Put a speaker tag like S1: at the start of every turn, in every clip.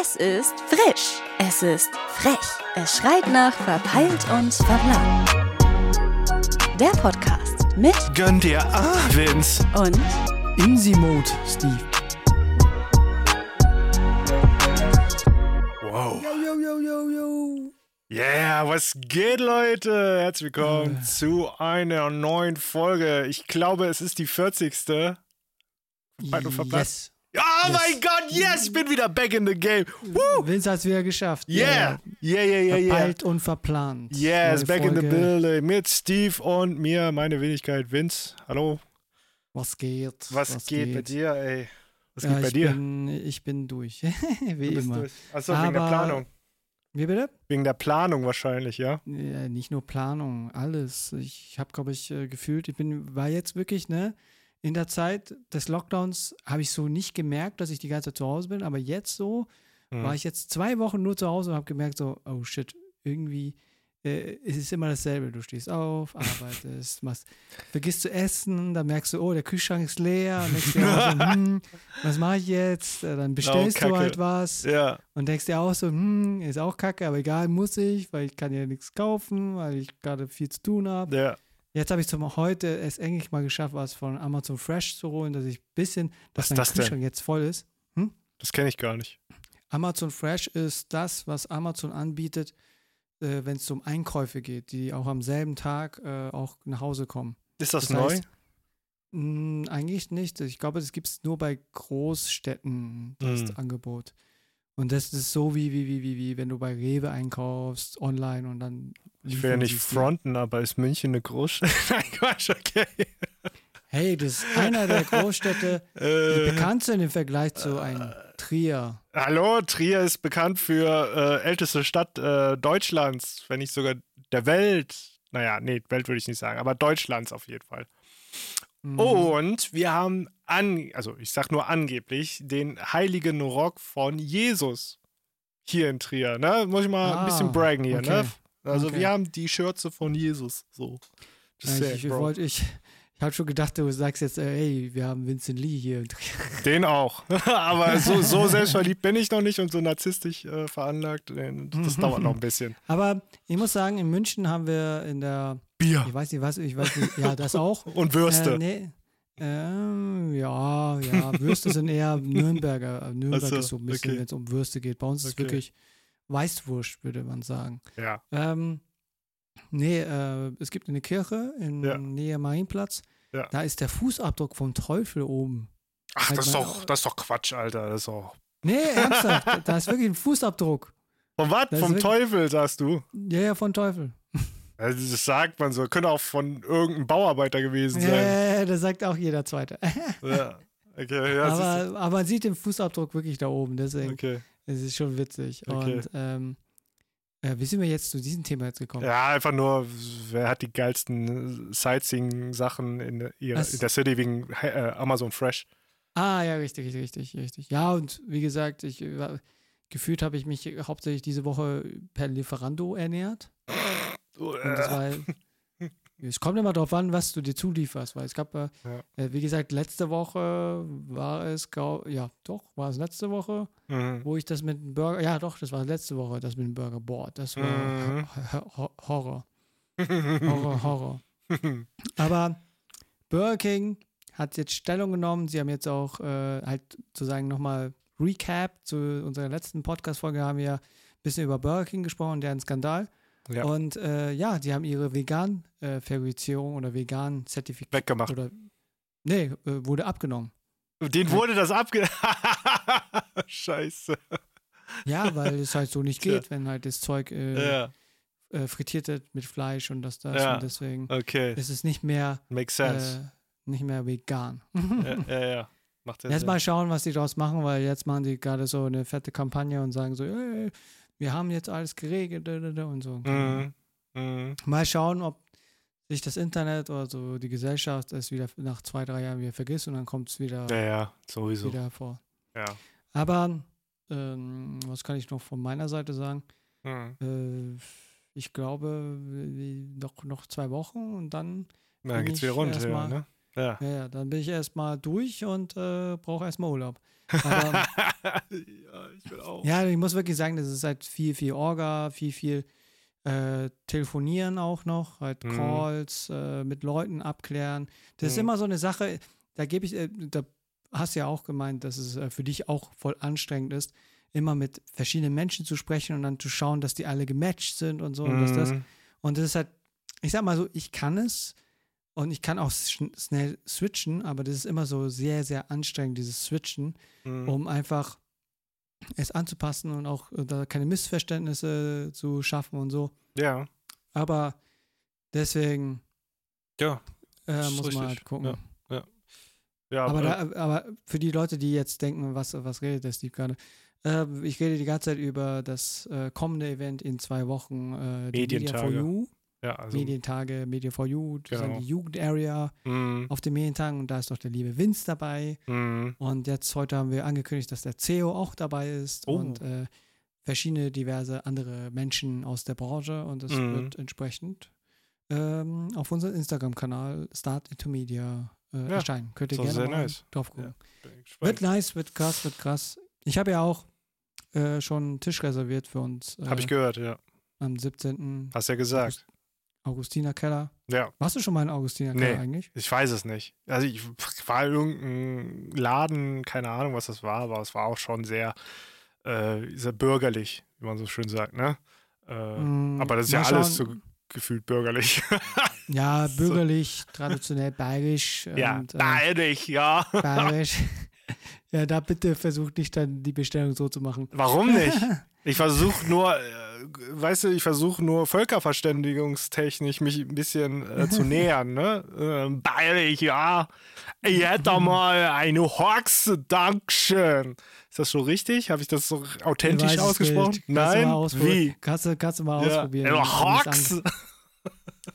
S1: Es ist frisch. Es ist frech. Es schreit nach verpeilt und verplant. Der Podcast mit
S2: Gönn dir Vince.
S1: und
S3: Insi-Mode, Steve.
S2: Wow.
S3: Yo, yo, yo, yo, yo.
S2: Yeah, was geht, Leute? Herzlich willkommen
S3: Äh.
S2: zu einer neuen Folge. Ich glaube, es ist die 40. Verpeilt und verplant.
S3: Yes.
S2: Oh
S3: Yes.
S2: mein Gott, yes, ich bin wieder back in the game. Woo.
S3: Vince hat es wieder geschafft.
S2: Yeah, yeah, yeah, yeah, yeah.
S3: Verpeilt und verplant.
S2: Yes,
S3: Neue
S2: back in the
S3: Folge.
S2: building mit Steve und mir, meine Wenigkeit Vince. Hallo,
S3: Was geht?
S2: was, geht, bei dir, ey? Was
S3: ja,
S2: geht bei
S3: ich
S2: dir?
S3: Bin, ich bin durch. Wie
S2: Du
S3: immer.
S2: durch. Achso, wegen der
S3: Aber-
S2: Planung.
S3: Wie bitte?
S2: Wegen der Planung wahrscheinlich, ja?
S3: Ja, nicht nur Planung, alles. Ich habe, glaube ich, äh, gefühlt, ich bin, war jetzt wirklich, ne, in der Zeit des Lockdowns habe ich so nicht gemerkt, dass ich die ganze Zeit zu Hause bin, aber jetzt so
S2: Hm.
S3: war ich jetzt zwei Wochen nur zu Hause und habe gemerkt, so, oh shit, irgendwie äh, es ist immer dasselbe. Du stehst auf, arbeitest, machst, vergisst zu essen, dann merkst du, oh, der Kühlschrank ist leer und denkst dir auch so, hm, was mache ich jetzt? Äh, Dann bestellst du halt was
S2: Ja,
S3: und denkst dir auch so, hm, ist auch kacke, aber egal, muss ich, weil ich kann ja nichts kaufen, weil ich gerade viel zu tun habe.
S2: ja.
S3: Jetzt habe ich zum heute es endlich mal geschafft, was von Amazon Fresh zu holen, dass ich ein bisschen,
S2: Was
S3: dass
S2: ist
S3: mein
S2: das denn?
S3: Kühlschrank jetzt voll ist.
S2: Das kenne ich gar nicht.
S3: Amazon Fresh ist das, was Amazon anbietet, äh, wenn es um Einkäufe geht, die auch am selben Tag äh, auch nach Hause kommen.
S2: Ist das,
S3: Das
S2: neu?
S3: heißt, Mh, eigentlich nicht. Ich glaube, das gibt es nur bei Großstädten, das
S2: Mhm.
S3: Angebot. Und das ist so wie, wie, wie, wie, wie, wenn du bei Rewe einkaufst, online und dann.
S2: Ich will ja nicht fronten, aber ist München eine Großstadt? Nein, Quatsch, okay.
S3: Hey, das ist einer der Großstädte, die
S2: Äh,
S3: bekannt sind im Vergleich zu einem Trier.
S2: hallo, Trier ist bekannt für äh, älteste Stadt äh, Deutschlands, wenn nicht sogar der Welt. Naja, nee, Welt würde ich nicht sagen, aber Deutschlands auf jeden Fall.
S3: Mhm.
S2: Und wir haben, an, also ich sag nur angeblich, den heiligen Rock von Jesus hier in Trier. Ne? Muss ich mal ein
S3: Ah,
S2: bisschen braggen hier.
S3: okay.
S2: Ne? Also
S3: Okay.
S2: wir haben die Schürze von Jesus. So.
S3: Ja, ich ich, wollte, ich, ich habe schon gedacht, du sagst jetzt, äh, hey, wir haben Vincent Lee hier.
S2: Den auch. Aber so, so selbstverliebt bin ich noch nicht und so narzisstisch äh, veranlagt. äh, Das dauert noch ein bisschen.
S3: Aber ich muss sagen, in München haben wir in der,
S2: Bier
S3: ich weiß nicht was, ich weiß nicht, ja, das auch.
S2: und Würste.
S3: Äh, nee. Ähm, ja, ja, Würste sind eher Nürnberger. Nürnberg
S2: Ach so,
S3: ist so ein bisschen,
S2: okay.
S3: wenn es um Würste geht. Bei uns ist es
S2: Okay.
S3: wirklich Weißwurst, würde man sagen.
S2: Ja.
S3: Ähm, nee, äh, es gibt eine Kirche in
S2: Ja.
S3: Nähe Marienplatz.
S2: Ja.
S3: Da ist der Fußabdruck vom Teufel oben.
S2: Ach,
S3: Halt
S2: das ist, doch, das ist doch Quatsch, Alter. Das ist doch.
S3: Nee, ernsthaft, da- ist wirklich ein Fußabdruck.
S2: Von was? Vom
S3: wirklich-
S2: Teufel, sagst du?
S3: Ja, ja, von Teufel.
S2: Also das sagt man so. Könnte auch von irgendeinem Bauarbeiter gewesen sein.
S3: ja, ja, das sagt auch jeder Zweite.
S2: Ja. Okay, ja,
S3: aber, aber man sieht den Fußabdruck wirklich da oben, deswegen
S2: okay.
S3: es ist schon witzig.
S2: Okay.
S3: Und ähm, äh, wie sind wir jetzt zu diesem Thema jetzt gekommen?
S2: Ja, einfach nur, wer hat die geilsten Sightseeing-Sachen in, in der City wegen äh, Amazon Fresh?
S3: Ah, ja, richtig, richtig, richtig. Ja, und wie gesagt, ich äh, gefühlt habe ich mich hauptsächlich diese Woche per Lieferando ernährt. Und das war, es kommt immer darauf an, was du dir zulieferst, weil es gab, äh,
S2: Ja.
S3: äh, wie gesagt, letzte Woche war es, ja, doch, war es letzte Woche,
S2: mhm.
S3: wo ich das mit dem Burger, ja, doch, das war letzte Woche, das mit dem Burger, boah, das war
S2: Mhm.
S3: Ho- Ho- Horror, Horror, Horror. Aber Burger King hat jetzt Stellung genommen. Sie haben jetzt auch äh, halt sozusagen nochmal Recap zu unserer letzten Podcast-Folge haben wir ein bisschen über Burger King gesprochen, deren Skandal.
S2: Ja.
S3: Und äh, ja, die haben ihre Vegan-Verifizierung oder Vegan-Zertifikat
S2: Weggemacht.
S3: oder nee, äh, wurde abgenommen.
S2: Den wurde das abge... Scheiße.
S3: Ja, weil es halt so nicht geht, wenn halt das Zeug äh,
S2: Ja,
S3: äh, frittiert wird mit Fleisch und das, das.
S2: Ja.
S3: Und deswegen
S2: okay.
S3: ist es nicht mehr,
S2: Makes sense.
S3: äh, nicht mehr vegan.
S2: ja, ja, ja. Macht ja
S3: Jetzt
S2: Sinn.
S3: mal schauen, was die daraus machen, weil jetzt machen die gerade so eine fette Kampagne und sagen so, "Ey, wir haben jetzt alles geregelt da, da, da", und so.
S2: Mhm. Mhm.
S3: Mal schauen, ob sich das Internet oder so die Gesellschaft es wieder nach zwei, drei Jahren wieder vergisst und dann kommt es wieder,
S2: Ja, ja, sowieso.
S3: wieder vor.
S2: Ja.
S3: Aber ähm, was kann ich noch von meiner Seite sagen?
S2: Mhm.
S3: Äh, ich glaube, noch, noch zwei Wochen und dann
S2: Na, geht's
S3: ich
S2: wieder runter, ja, ne? Ja.
S3: Ja, ja, dann bin ich erstmal durch und äh, brauche erstmal Urlaub. Aber
S2: ja, ich will auch.
S3: ja, ich muss wirklich sagen, das ist halt viel, viel Orga, viel, viel äh, Telefonieren auch noch, halt
S2: Mhm.
S3: Calls äh, mit Leuten abklären. Das ist
S2: Mhm.
S3: immer so eine Sache, da gebe ich, äh, da hast du ja auch gemeint, dass es äh, für dich auch voll anstrengend ist, immer mit verschiedenen Menschen zu sprechen und dann zu schauen, dass die alle gematcht sind und so. Und, dass das,
S2: Mhm.
S3: und das ist halt, ich sag mal so, ich kann es und ich kann auch schn- schnell switchen, aber das ist immer so sehr, sehr anstrengend, dieses Switchen,
S2: Mhm.
S3: um einfach es anzupassen und auch äh, da keine Missverständnisse zu schaffen und so.
S2: Ja,
S3: Aber deswegen
S2: ja,
S3: äh, muss man halt gucken.
S2: ja.
S3: Aber,
S2: äh,
S3: da, aber für die Leute, die jetzt denken, was, was redet der Steve gerade? Äh, ich rede die ganze Zeit über das äh, kommende Event in zwei Wochen, äh, die Media for
S2: Medientage.
S3: You,
S2: ja, also,
S3: Medientage, Media for You, das
S2: Genau.
S3: die Jugendarea
S2: mhm,
S3: auf den Medientagen und da ist doch der liebe Vince dabei.
S2: mhm.
S3: Und jetzt heute haben wir angekündigt, dass der CEO auch dabei ist
S2: Oh.
S3: und äh, verschiedene diverse andere Menschen aus der Branche und es
S2: Mhm.
S3: wird entsprechend ähm, auf unserem Instagram-Kanal Start Into Media äh,
S2: Ja,
S3: erscheinen. Könnt ihr
S2: auch
S3: gerne mal
S2: nice.
S3: drauf gucken.
S2: Ich
S3: Wird nice, wird krass, wird krass. Ich habe ja auch äh, schon einen Tisch reserviert für uns äh,
S2: Hab ich gehört, ja.
S3: am 17.
S2: Hast ja gesagt.
S3: Augustiner Keller.
S2: Ja,
S3: Warst du schon mal in Augustiner Keller
S2: Nee.
S3: eigentlich?
S2: ich weiß es nicht. Also ich war in irgendein Laden, keine Ahnung, was das war, aber es war auch schon sehr, äh, sehr bürgerlich, wie man so schön sagt, ne? Äh,
S3: Mm,
S2: aber das ist ja alles
S3: schauen.
S2: so gefühlt bürgerlich.
S3: Ja, bürgerlich, traditionell bayerisch.
S2: ja,
S3: und, äh,
S2: bayerisch, ja.
S3: Bayerisch. Ja, da bitte versucht nicht dann die Bestellung so zu machen.
S2: Warum nicht? Ich versuche nur, äh, weißt du, ich versuche nur völkerverständigungstechnisch mich ein bisschen äh, zu nähern, ne? Äh, bayerisch, ja. Ich hätte mal eine Hoxe, Dankeschön. Ist das so richtig? Habe ich das so authentisch ausgesprochen? Nein? Wie?
S3: Kannst du, kannst du mal
S2: Ja.
S3: ausprobieren.
S2: Ja,
S3: an-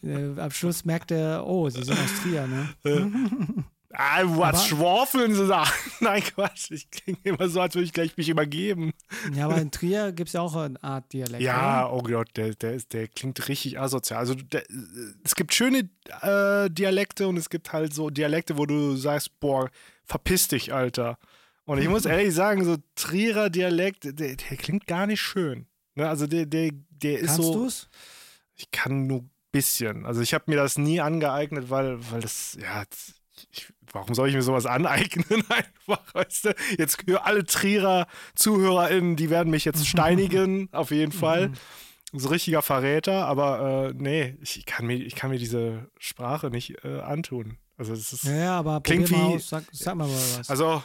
S3: Äh, am Schluss merkt er, oh, sie sind aus Trier, ne?
S2: Ah, was schwafeln sie da? Nein, Quatsch. Ich klinge immer so, als würde ich gleich mich übergeben.
S3: Ja, aber in Trier gibt es ja auch eine Art Dialekt.
S2: Ja,
S3: oder?
S2: oh Gott, der, der, ist- der klingt richtig asozial. Also der, es gibt schöne äh, Dialekte und es gibt halt so Dialekte, wo du sagst, boah, verpiss dich, Alter. Und ich muss ehrlich sagen, so Trierer Dialekt, der, der klingt gar nicht schön. Ne? Also der, der, der ist
S3: Kannst
S2: so.
S3: du's?
S2: Ich kann nur ein bisschen. Also ich habe mir das nie angeeignet, weil, weil das, ja, ich, warum soll ich mir sowas aneignen? Einfach, weißt du? Jetzt für alle Trierer ZuhörerInnen, die werden mich jetzt steinigen, auf jeden Fall. So richtiger Verräter, aber äh, nee, ich kann, mir, ich kann mir diese Sprache nicht äh, antun. Also das ist.
S3: Ja, ja, aber
S2: Klingt wie-
S3: aus. Sag, sag mal mal was.
S2: Also.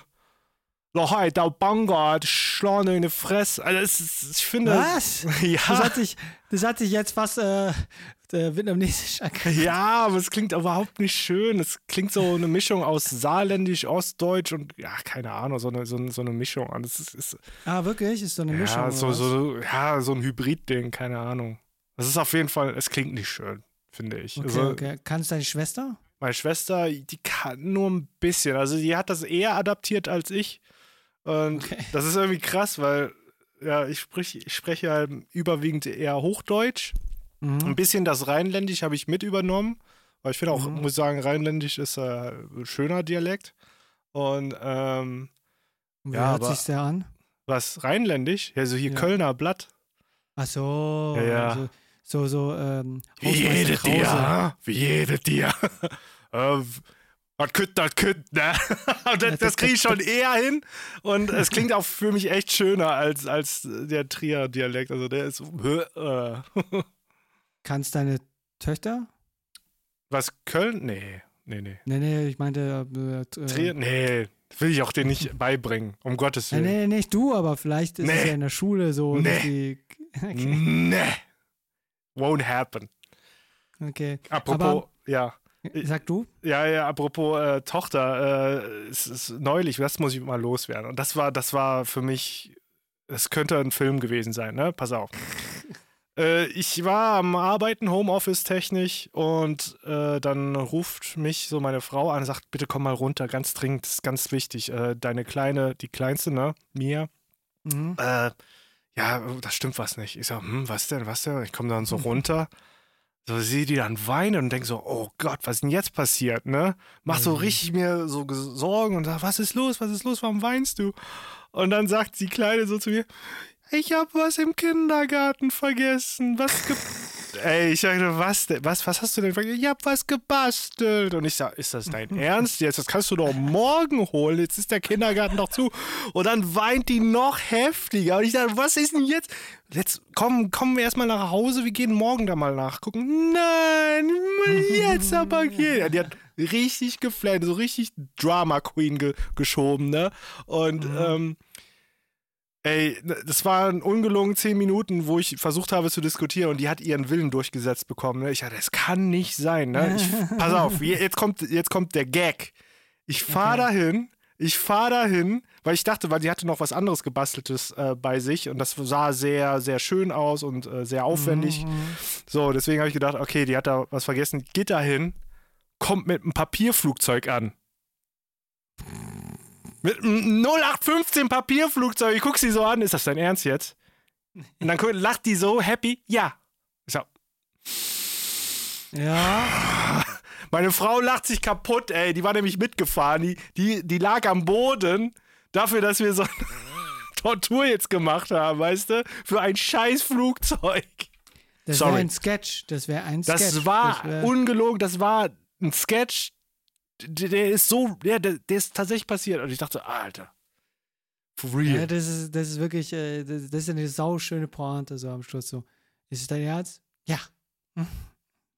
S2: Doch, halt, da Bangard, Schlane in die Fresse. Also, es ist, ich finde.
S3: was?
S2: Ja.
S3: Das hat sich, das hat sich jetzt fast äh, vietnamesisch angehört.
S2: Ja, aber es klingt überhaupt nicht schön. Es klingt so eine Mischung aus Saarländisch, Ostdeutsch und ja, keine Ahnung, so eine, so so eine Mischung. Es ist, ist
S3: Ah, wirklich? Ist so eine Mischung.
S2: ja,
S3: oder
S2: so, so, ja, so ein Hybrid-Ding, keine Ahnung. Das ist auf jeden Fall, es klingt nicht schön, finde ich.
S3: Okay,
S2: also,
S3: okay. Kannst deine Schwester?
S2: Meine Schwester, die kann nur ein bisschen. Also, die hat das eher adaptiert als ich. Und
S3: Okay.
S2: das ist irgendwie krass, weil ja, ich, sprich, ich spreche halt überwiegend eher Hochdeutsch. Ein
S3: Mhm.
S2: bisschen das Rheinländisch habe ich mit übernommen. Weil ich finde auch,
S3: Mhm.
S2: muss ich sagen, Rheinländisch ist äh, ein schöner Dialekt. Und ähm,
S3: Wie
S2: Ja,
S3: hört sich der an?
S2: was Rheinländisch? Ja, so hier
S3: Ja.
S2: Kölner Blatt.
S3: Ach so.
S2: Ja, ja.
S3: So, so, so ähm,
S2: Wie
S3: Hausmeister
S2: jede
S3: Krause.
S2: dir, ha? wie jede dir. äh, was kütt, das kütt, ne? Das, das kriege ich schon eher hin. Und es klingt auch für mich echt schöner als, als der Trier-Dialekt. Also der ist. Äh.
S3: Kannst deine Töchter?
S2: Was, Köln? Nee, nee, nee.
S3: Nee, nee, ich meinte. Äh, äh,
S2: Trier? Nee, will ich auch dir nicht beibringen, um Gottes
S3: Nee,
S2: Willen.
S3: nee, nicht du, aber vielleicht ist es
S2: Nee.
S3: ja in der Schule so.
S2: Nee.
S3: Die, okay.
S2: Nee. Won't happen.
S3: okay.
S2: Apropos,
S3: Aber-
S2: ja.
S3: Sag du?
S2: Ja, ja, apropos äh, Tochter, äh, es ist neulich, das muss ich mal loswerden. Und das war, das war für mich, es könnte ein Film gewesen sein, ne? Pass auf. äh, ich war am Arbeiten, Homeoffice technisch, und äh, dann ruft mich so meine Frau an und sagt, bitte komm mal runter, ganz dringend, das ist ganz wichtig. Äh, deine Kleine, die Kleinste, ne? Mia,
S3: Mhm.
S2: äh, ja, da stimmt was nicht. Ich sag, hm, was denn, was denn? Ich komme dann so runter so sehe die dann weinen und denke so, oh Gott, was ist denn jetzt passiert, ne? Mach so
S3: Mhm.
S2: richtig mir so Sorgen und sag, was ist los, was ist los, warum weinst du? Und dann sagt die Kleine so zu mir, ich habe was im Kindergarten vergessen, was Ey, ich dachte, was, was, was hast du denn? Ich hab was gebastelt. Und ich sag, ist das dein Ernst jetzt? Das kannst du doch morgen holen. Jetzt ist der Kindergarten doch zu. Und dann weint die noch heftiger. Und ich dachte, was ist denn jetzt? Jetzt komm, kommen wir erstmal nach Hause. Wir gehen morgen da mal nachgucken. Nein, jetzt aber gehen. Ja, die hat richtig geflennt, so richtig Drama Queen ge geschoben, ne? Und, ähm, Ey, das waren ungelogen zehn Minuten, wo ich versucht habe zu diskutieren und die hat ihren Willen durchgesetzt bekommen. Ne? Ich dachte, das kann nicht sein. Ne? Ich, pass auf, je- jetzt kommt, jetzt kommt der Gag. Ich fahre
S3: Okay.
S2: dahin, ich fahre dahin, weil ich dachte, weil sie hatte noch was anderes gebasteltes äh, bei sich und das sah sehr, sehr schön aus und äh, sehr aufwendig.
S3: Mhm.
S2: So, deswegen habe ich gedacht, okay, die hat da was vergessen. Geht dahin, kommt mit einem Papierflugzeug an. Mit einem 0815 Papierflugzeug. Ich guck sie so an. Ist das dein Ernst jetzt? Und dann lacht die so happy. Ja. Ich sag,
S3: Ja,
S2: meine Frau lacht sich kaputt, ey. Die war nämlich mitgefahren. Die, die, die lag am Boden dafür, dass wir so eine Tortur jetzt gemacht haben, weißt du? Für ein scheiß Flugzeug.
S3: das wäre ein Sketch. Das wäre ein Sketch.
S2: Das war
S3: wär-
S2: ungelogen, das war ein Sketch, der, der ist so, ja, der, der ist tatsächlich passiert. Und ich dachte, Alter, for real.
S3: Ja, das ist, das ist wirklich, äh, das, das ist eine sauschöne Pointe so am Schluss so. Ist es dein Ernst? Ja.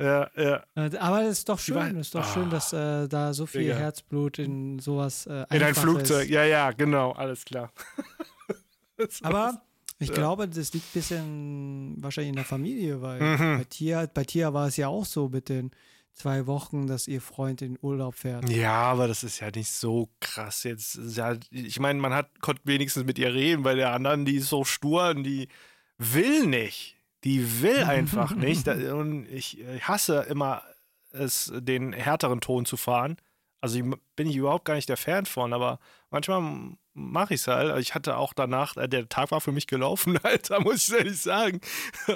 S2: Ja, ja.
S3: Aber es ist doch
S2: war-
S3: schön, es ist doch
S2: Ah.
S3: schön, dass äh, da so viel
S2: Digga.
S3: Herzblut in sowas äh,
S2: In ein Flugzeug. Ja, ja, genau, alles klar.
S3: Aber ich
S2: Ja.
S3: glaube, das liegt ein bisschen wahrscheinlich in der Familie, weil
S2: Mhm.
S3: bei, Tia, bei Tia war es ja auch so mit den zwei Wochen, dass ihr Freund in Urlaub fährt.
S2: Ja, aber das ist ja nicht so krass jetzt. Ja, ich meine, man hat konnte wenigstens mit ihr reden, bei der anderen, die ist so stur und die will nicht. Die will einfach nicht. Und ich ich hasse immer es, den härteren Ton zu fahren. Also bin ich überhaupt gar nicht der Fan von, aber manchmal mache ich es halt. Ich hatte auch danach, äh, der Tag war für mich gelaufen, Alter, muss ich ehrlich sagen.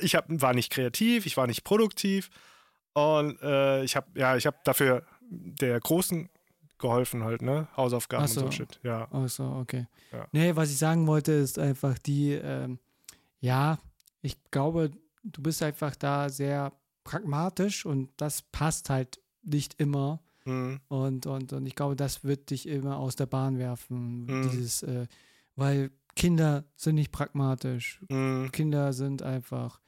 S2: Ich hab, war nicht kreativ, ich war nicht produktiv. Und äh, ich habe ja, ich habe dafür der Großen geholfen halt, ne? Hausaufgaben
S3: so.
S2: und so Shit. Ja.
S3: Ach so, okay.
S2: Ja.
S3: Nee, was ich sagen wollte, ist einfach die, ähm, ja, ich glaube, du bist einfach da sehr pragmatisch und das passt halt nicht immer.
S2: Mhm.
S3: Und, und, und ich glaube, das wird dich immer aus der Bahn werfen.
S2: Mhm.
S3: Dieses, äh, weil Kinder sind nicht pragmatisch.
S2: Mhm.
S3: Kinder sind einfach,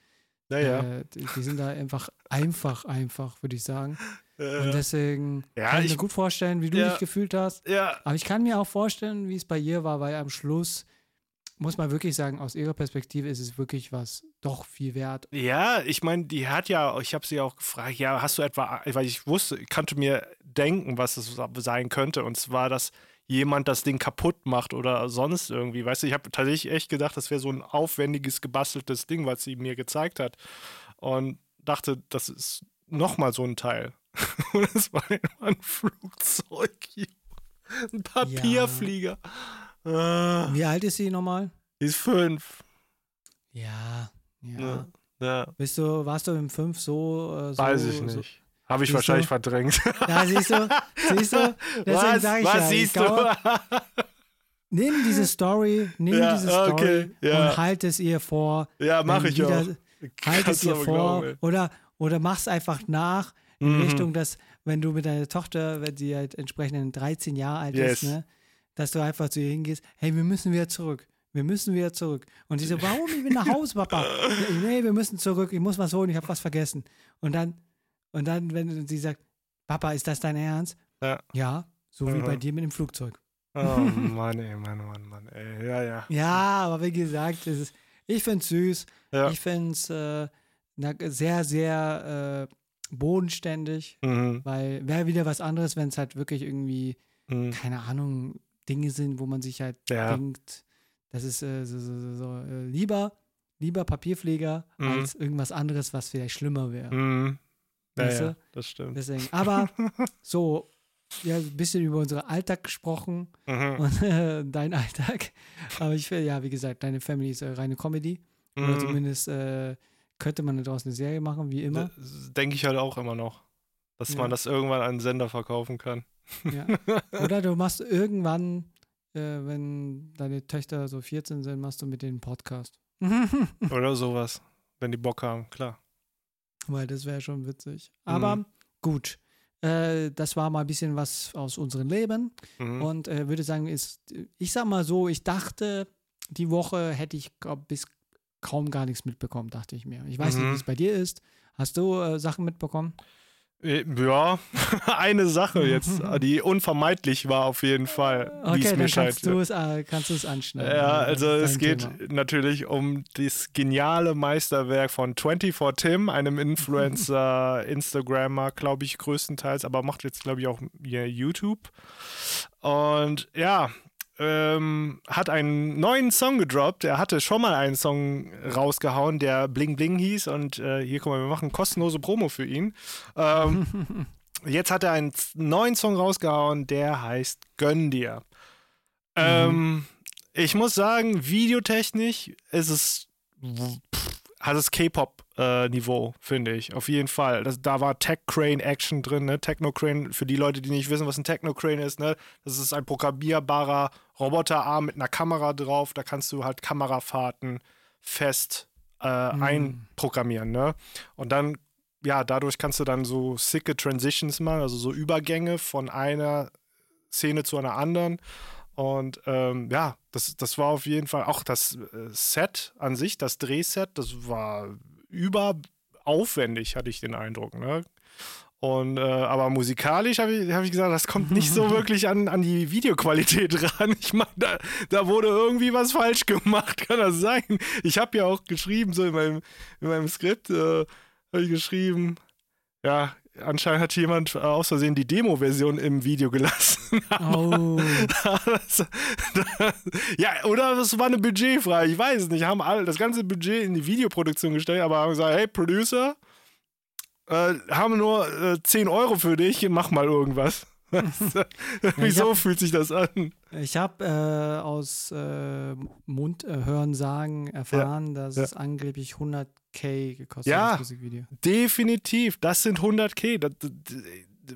S2: Naja.
S3: äh, die, die sind da einfach einfach, einfach, würde ich sagen. Und deswegen
S2: Ja,
S3: kann ich
S2: ich-
S3: mir gut vorstellen, wie du
S2: Ja.
S3: dich gefühlt hast.
S2: ja.
S3: Aber ich kann mir auch vorstellen, wie es bei ihr war, weil am Schluss muss man wirklich sagen, aus ihrer Perspektive ist es wirklich was doch viel wert.
S2: Ja, ich meine, die hat ja, ich habe sie auch gefragt, ja, hast du etwa, weil ich wusste, ich konnte mir denken, was es sein könnte. Und zwar, dass jemand das Ding kaputt macht oder sonst irgendwie. Weißt du, ich habe tatsächlich echt gedacht, das wäre so ein aufwendiges, gebasteltes Ding, was sie mir gezeigt hat. Und dachte, das ist nochmal so ein Teil. Und es war einfach ein Flugzeug. Ein Papierflieger. Ah,
S3: Wie alt ist sie nochmal?
S2: die ist fünf.
S3: Ja, ja.
S2: Ja. Ja,
S3: Bist du, warst du im 5 so, äh, so?
S2: weiß ich
S3: So,
S2: nicht. Habe ich
S3: Siehst
S2: wahrscheinlich
S3: du?
S2: verdrängt.
S3: ja, siehst du, siehst du? Deswegen
S2: was
S3: sage ich
S2: was
S3: ja, ich
S2: siehst
S3: glaube,
S2: du?
S3: nimm diese Story, nimm
S2: Ja,
S3: diese Story
S2: okay, ja.
S3: und halt es ihr vor.
S2: ja, mache ich
S3: wieder-
S2: auch.
S3: Halt
S2: Kannst
S3: es ihr vor
S2: glauben,
S3: oder, oder mach's einfach nach in
S2: Mhm.
S3: Richtung, dass wenn du mit deiner Tochter, wenn sie halt entsprechend 13 Jahre alt
S2: Yes.
S3: ist, ne, dass du einfach zu ihr hingehst, hey, wir müssen wieder zurück. Wir müssen wieder zurück. Und sie so, warum? Ich will nach Hause, Papa. Nee, wir müssen zurück. Ich muss was holen. Ich habe was vergessen. Und dann, und dann, wenn sie sagt, Papa, ist das dein Ernst?
S2: Ja.
S3: Ja, so wie
S2: Mhm.
S3: bei dir mit dem Flugzeug.
S2: Oh Mann, ey, Mann, Mann, Mann, ey. Ja, ja.
S3: Ja, aber wie gesagt, es ist, ich finde es süß.
S2: Ja.
S3: Ich finde es äh, sehr, sehr äh, bodenständig,
S2: Mhm.
S3: weil wäre wieder was anderes, wenn es halt wirklich irgendwie,
S2: Mhm.
S3: keine Ahnung, Dinge sind, wo man sich halt
S2: Ja.
S3: denkt, das ist äh, so, so, so, äh, lieber, lieber Papierpfleger
S2: Mhm.
S3: als irgendwas anderes, was vielleicht schlimmer wäre.
S2: Ja,
S3: Weißt
S2: ja,
S3: du?
S2: das stimmt.
S3: Deswegen, aber so, ja, ein bisschen über unseren Alltag gesprochen
S2: Mhm.
S3: und äh, dein Alltag. Aber ich will, ja, wie gesagt, deine Family ist äh, reine Comedy. Oder
S2: Mhm.
S3: zumindest äh, könnte man daraus eine Serie machen, wie immer.
S2: Denke ich halt auch immer noch. Dass
S3: Ja.
S2: man das irgendwann an einen Sender verkaufen kann.
S3: Ja. Oder du machst irgendwann, äh, wenn deine Töchter so 14 sind, machst du mit denen einen Podcast.
S2: Oder sowas. Wenn die Bock haben, klar.
S3: Weil das wäre schon witzig. Aber
S2: Mhm.
S3: gut. Äh, das war mal ein bisschen was aus unserem Leben.
S2: Mhm.
S3: Und äh, würde sagen, ist, ich sag mal so, ich dachte, die Woche hätte ich glaub, bis kaum gar nichts mitbekommen, dachte ich mir. Ich weiß nicht,
S2: Mhm.
S3: wie es bei dir ist. Hast du äh, Sachen mitbekommen?
S2: Äh, Ja, eine Sache jetzt, die unvermeidlich war auf jeden Fall.
S3: Okay, dann
S2: scheint.
S3: kannst du es, äh, kannst du es anschneiden.
S2: Ja, also es geht
S3: Thema.
S2: natürlich um das geniale Meisterwerk von 24 Tim, einem Influencer, Instagrammer, glaube ich, größtenteils, aber macht jetzt, glaube ich, auch YouTube. Und ja, ähm, hat einen neuen Song gedroppt. Er hatte schon mal einen Song rausgehauen, der Bling Bling hieß. Und äh, hier, guck mal, wir machen kostenlose Promo für ihn. Ähm, jetzt hat er einen neuen Song rausgehauen, der heißt Gönn dir. Ähm, ich muss sagen, videotechnisch ist es pff, hat es K-Pop-Niveau, finde ich. Auf jeden Fall. Das, da war Tech Crane Action drin, ne? Techno Crane, für die Leute, die nicht wissen, was ein Techno Crane ist, ne? Das ist ein programmierbarer Roboterarm mit einer Kamera drauf. Da kannst du halt Kamerafahrten fest äh,
S3: Mhm.
S2: einprogrammieren, ne? Und dann, ja, dadurch kannst du dann so sicke Transitions machen, also so Übergänge von einer Szene zu einer anderen. Und ähm, ja, das, das war auf jeden Fall auch das äh, Set an sich, das Drehset, das war überaufwendig, hatte ich den Eindruck. Ne? Und äh, aber musikalisch habe ich, hab ich gesagt, das kommt nicht so wirklich an, an die Videoqualität ran. Ich meine, da, da wurde irgendwie was falsch gemacht, kann das sein? Ich habe ja auch geschrieben, so in meinem, in meinem Skript, äh, habe ich geschrieben, ja, anscheinend hat jemand äh, aus Versehen die Demo-Version im Video gelassen.
S3: Oh,
S2: das, das, ja, oder es war eine Budgetfrage, ich weiß es nicht. Haben alle das ganze Budget in die Videoproduktion gestellt, aber haben gesagt, hey, Producer, äh, haben nur äh, 10 Euro für dich, mach mal irgendwas. Wieso
S3: hab-
S2: fühlt sich das an?
S3: ich habe äh, aus äh, Mundhören sagen erfahren, dass
S2: ja.
S3: es angeblich 100k gekostet
S2: Ja.
S3: das Musikvideo.
S2: Definitiv, das sind 100k. Das, das,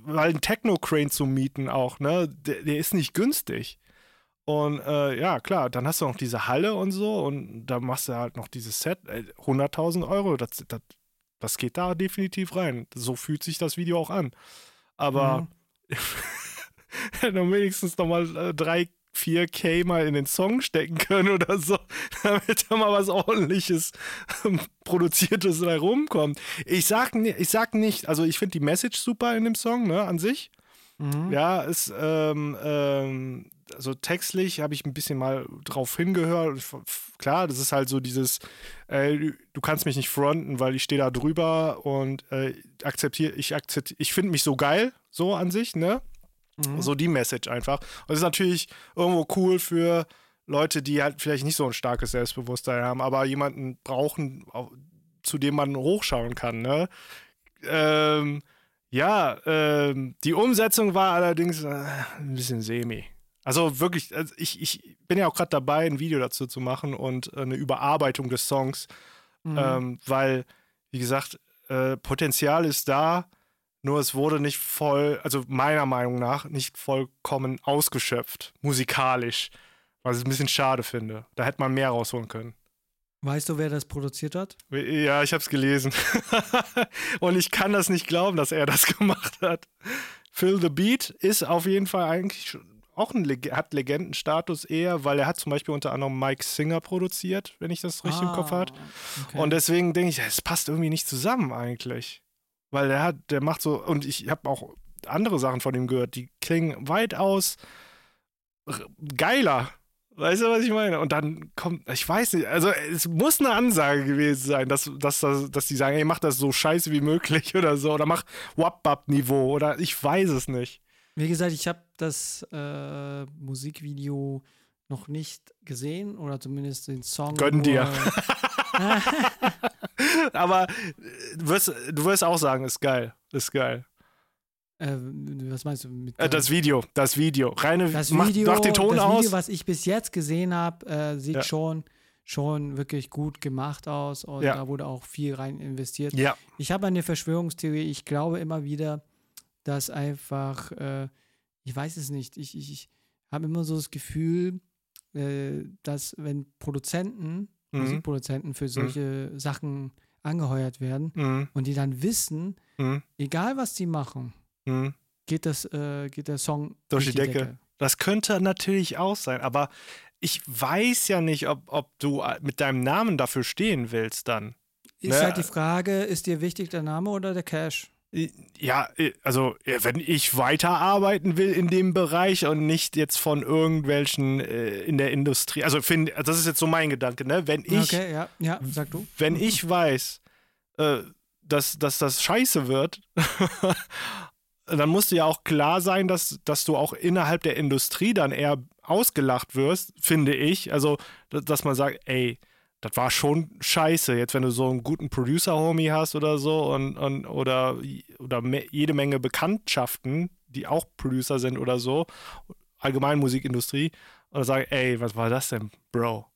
S2: weil ein Techno-Crane zu mieten auch, ne, der, der ist nicht günstig. Und äh, ja, klar, dann hast du noch diese Halle und so und da machst du halt noch dieses Set. Äh, 100.000 Euro, das, das, das geht da definitiv rein. So fühlt sich das Video auch an. Aber
S3: Mhm.
S2: dann wenigstens nochmal äh, 3, 4K mal in den Song stecken können oder so, damit da mal was ordentliches ähm, produziertes da rumkommt. Ich sag, ich sag nicht, also ich finde die Message super in dem Song, ne, an sich.
S3: Mhm.
S2: Ja, ist, ähm, ähm, also textlich habe ich ein bisschen mal drauf hingehört. Klar, das ist halt so dieses, äh, du kannst mich nicht fronten, weil ich stehe da drüber und äh, akzeptiere, ich akzeptiere, ich finde mich so geil, so an sich, ne?
S3: Mhm.
S2: So die Message einfach. Und das ist natürlich irgendwo cool für Leute, die halt vielleicht nicht so ein starkes Selbstbewusstsein haben, aber jemanden brauchen, zu dem man hochschauen kann, ne? Ähm, ja, ähm, die Umsetzung war allerdings äh, ein bisschen semi. Also wirklich, also ich, ich bin ja auch gerade dabei, ein Video dazu zu machen und äh, eine Überarbeitung des Songs,
S3: Mhm.
S2: ähm, weil, wie gesagt, äh, Potenzial ist da, nur es wurde nicht voll, also meiner Meinung nach, nicht vollkommen ausgeschöpft, musikalisch, was ich ein bisschen schade finde. Da hätte man mehr rausholen können.
S3: Weißt du, wer das produziert hat?
S2: Ja, ich habe es gelesen. Und ich kann das nicht glauben, dass er das gemacht hat. Phil the Beat ist auf jeden Fall eigentlich auch ein Leg hat Legendenstatus eher, weil er hat zum Beispiel unter anderem Mike Singer produziert, wenn ich das richtig im Kopf.
S3: Ah, okay.
S2: Und deswegen denke ich, es passt irgendwie nicht zusammen eigentlich. Weil der hat, der macht so, und ich habe auch andere Sachen von ihm gehört, die klingen weitaus geiler. Weißt du, was ich meine? Und dann kommt, ich weiß nicht, also es muss eine Ansage gewesen sein, dass, dass, dass, dass die sagen, ey, mach das so scheiße wie möglich oder so, oder mach Wap-Bap-Niveau, oder ich weiß es nicht.
S3: Wie gesagt, ich habe das äh, Musikvideo noch nicht gesehen oder zumindest den Song.
S2: Gönn dir. Aber äh, du wirst, du wirst auch sagen, ist geil, ist geil.
S3: äh, was meinst du mit
S2: Äh, das Video, das Video. Reine,
S3: das
S2: mach,
S3: Video,
S2: mach den Ton
S3: das
S2: aus.
S3: Video, was ich bis jetzt gesehen habe, äh, sieht
S2: Ja.
S3: schon schon wirklich gut gemacht aus und
S2: Ja.
S3: da wurde auch viel rein investiert.
S2: Ja.
S3: Ich habe eine Verschwörungstheorie. Ich glaube immer wieder, dass einfach, äh, ich weiß es nicht, ich, ich, ich habe immer so das Gefühl, äh, dass wenn Produzenten,
S2: Mhm.
S3: Musikproduzenten für solche Sachen angeheuert werden
S2: Mhm.
S3: und die dann wissen,
S2: Mhm.
S3: egal was die machen,
S2: Mhm.
S3: geht, das, äh, geht der Song
S2: Durch die Decke. Das könnte natürlich auch sein, aber ich weiß ja nicht, ob, ob du mit deinem Namen dafür stehen willst dann.
S3: Ist
S2: Ne,
S3: halt die Frage, ist dir wichtig der Name oder der Cash?
S2: Ja, also wenn ich weiterarbeiten will in dem Bereich und nicht jetzt von irgendwelchen äh, in der Industrie, also find, das ist jetzt so mein Gedanke, ne? Wenn ich,
S3: okay, ja, ja, sag du.
S2: wenn ich weiß, äh, dass, dass das scheiße wird, dann musst du ja auch klar sein, dass, dass du auch innerhalb der Industrie dann eher ausgelacht wirst, finde ich. Also, da- dass man sagt, ey, das war schon scheiße. Jetzt, wenn du so einen guten Producer-Homie hast oder so und, und oder, oder me jede Menge Bekanntschaften, die auch Producer sind oder so, allgemein Musikindustrie, und sagen, ey, was war das denn, Bro?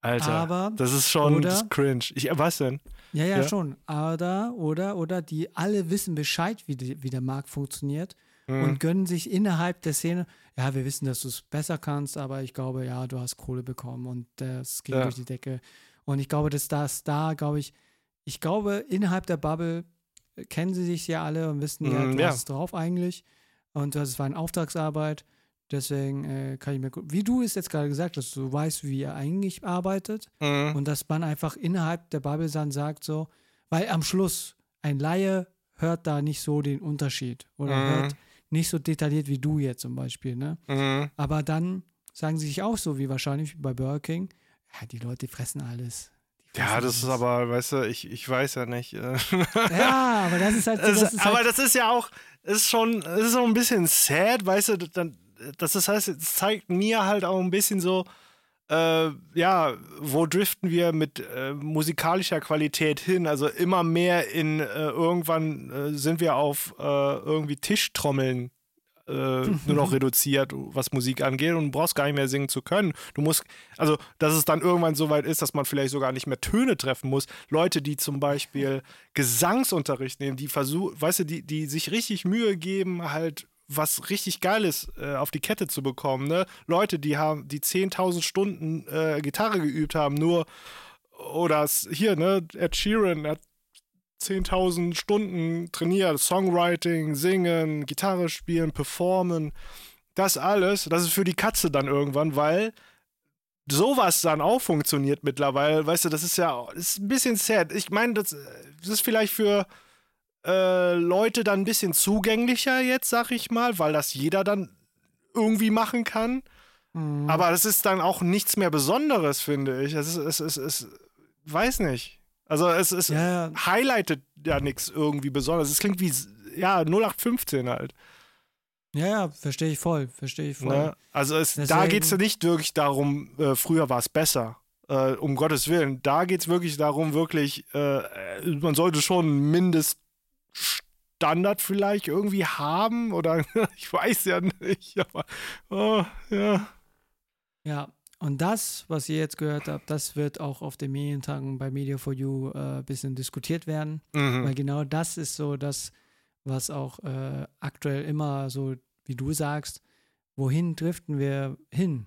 S2: Alter,
S3: Aber,
S2: das ist schon
S3: oder-
S2: das ist cringe. Ich, was denn?
S3: ja, ja,
S2: ja.
S3: schon. Oder, oder, oder die alle wissen Bescheid, wie, die, wie der Markt funktioniert
S2: Hm.
S3: und gönnen sich innerhalb der Szene, ja, wir wissen, dass du es besser kannst, aber ich glaube, ja, du hast Kohle bekommen und das ging
S2: Ja.
S3: durch die Decke. Und ich glaube, dass das da, glaube ich, ich glaube, innerhalb der Bubble äh, kennen sie sich ja alle und wissen, ja,
S2: Mm,
S3: du
S2: ja.
S3: hast es drauf eigentlich. Und das war eine Auftragsarbeit. Deswegen äh, kann ich mir, gut- wie du es jetzt gerade gesagt hast, du weißt, wie er eigentlich arbeitet.
S2: Mhm.
S3: Und dass man einfach innerhalb der Bubble dann sagt so, weil am Schluss ein Laie hört da nicht so den Unterschied oder
S2: Mhm.
S3: hört nicht so detailliert wie du jetzt zum Beispiel, ne?
S2: Mhm.
S3: Aber dann sagen sie sich auch so wie wahrscheinlich bei Burger King, ja, die Leute fressen alles.
S2: Ja, das ist aber, weißt du, ich, ich weiß ja nicht. äh.
S3: Ja, aber das ist halt so, das ist
S2: aber
S3: halt,
S2: das ist ja auch, ist schon, es ist so ein bisschen sad, weißt du, dann, das ist, heißt, es zeigt mir halt auch ein bisschen so, äh, ja, wo driften wir mit äh, musikalischer Qualität hin? Also immer mehr in, äh, irgendwann äh, sind wir auf äh, irgendwie Tischtrommeln äh, nur noch reduziert, was Musik angeht und du brauchst gar nicht mehr singen zu können. Du musst, also, dass es dann irgendwann so weit ist, dass man vielleicht sogar nicht mehr Töne treffen muss. Leute, die zum Beispiel Gesangsunterricht nehmen, die versuchen, weißt du, die, die sich richtig Mühe geben, halt was richtig Geiles äh, auf die Kette zu bekommen, ne? Leute, die haben, die 10.000 Stunden äh, Gitarre geübt haben, nur, oder hier, ne, Ed Sheeran, hat 10.000 Stunden trainiert, Songwriting, Singen, Gitarre spielen, Performen, das alles, das ist für die Katze dann irgendwann, weil sowas dann auch funktioniert mittlerweile, weißt du, das ist ja das ist ein bisschen sad. Ich meine, das, das ist vielleicht für äh, Leute dann ein bisschen zugänglicher jetzt, sag ich mal, weil das jeder dann irgendwie machen kann.
S3: Mhm.
S2: Aber es ist dann auch nichts mehr Besonderes, finde ich. Es ist, es ist, es weiß nicht. Also es ist
S3: ja, ja,
S2: highlightet ja nichts irgendwie Besonderes. Es klingt wie, ja, 0815 halt.
S3: ja, ja, verstehe ich voll, verstehe ich voll.
S2: Ne? Also es, da geht es nicht wirklich darum, äh, früher war es besser. Äh, um Gottes Willen. Da geht es wirklich darum, wirklich, äh, äh, man sollte schon einen Mindeststandard vielleicht irgendwie haben oder ich weiß ja nicht, aber oh, ja.
S3: Ja, und das, was ihr jetzt gehört habt, das wird auch auf den Medientagen bei Media for You ein äh, bisschen diskutiert werden.
S2: Mhm.
S3: Weil genau das ist so das, was auch äh, aktuell immer so, wie du sagst, wohin driften wir hin,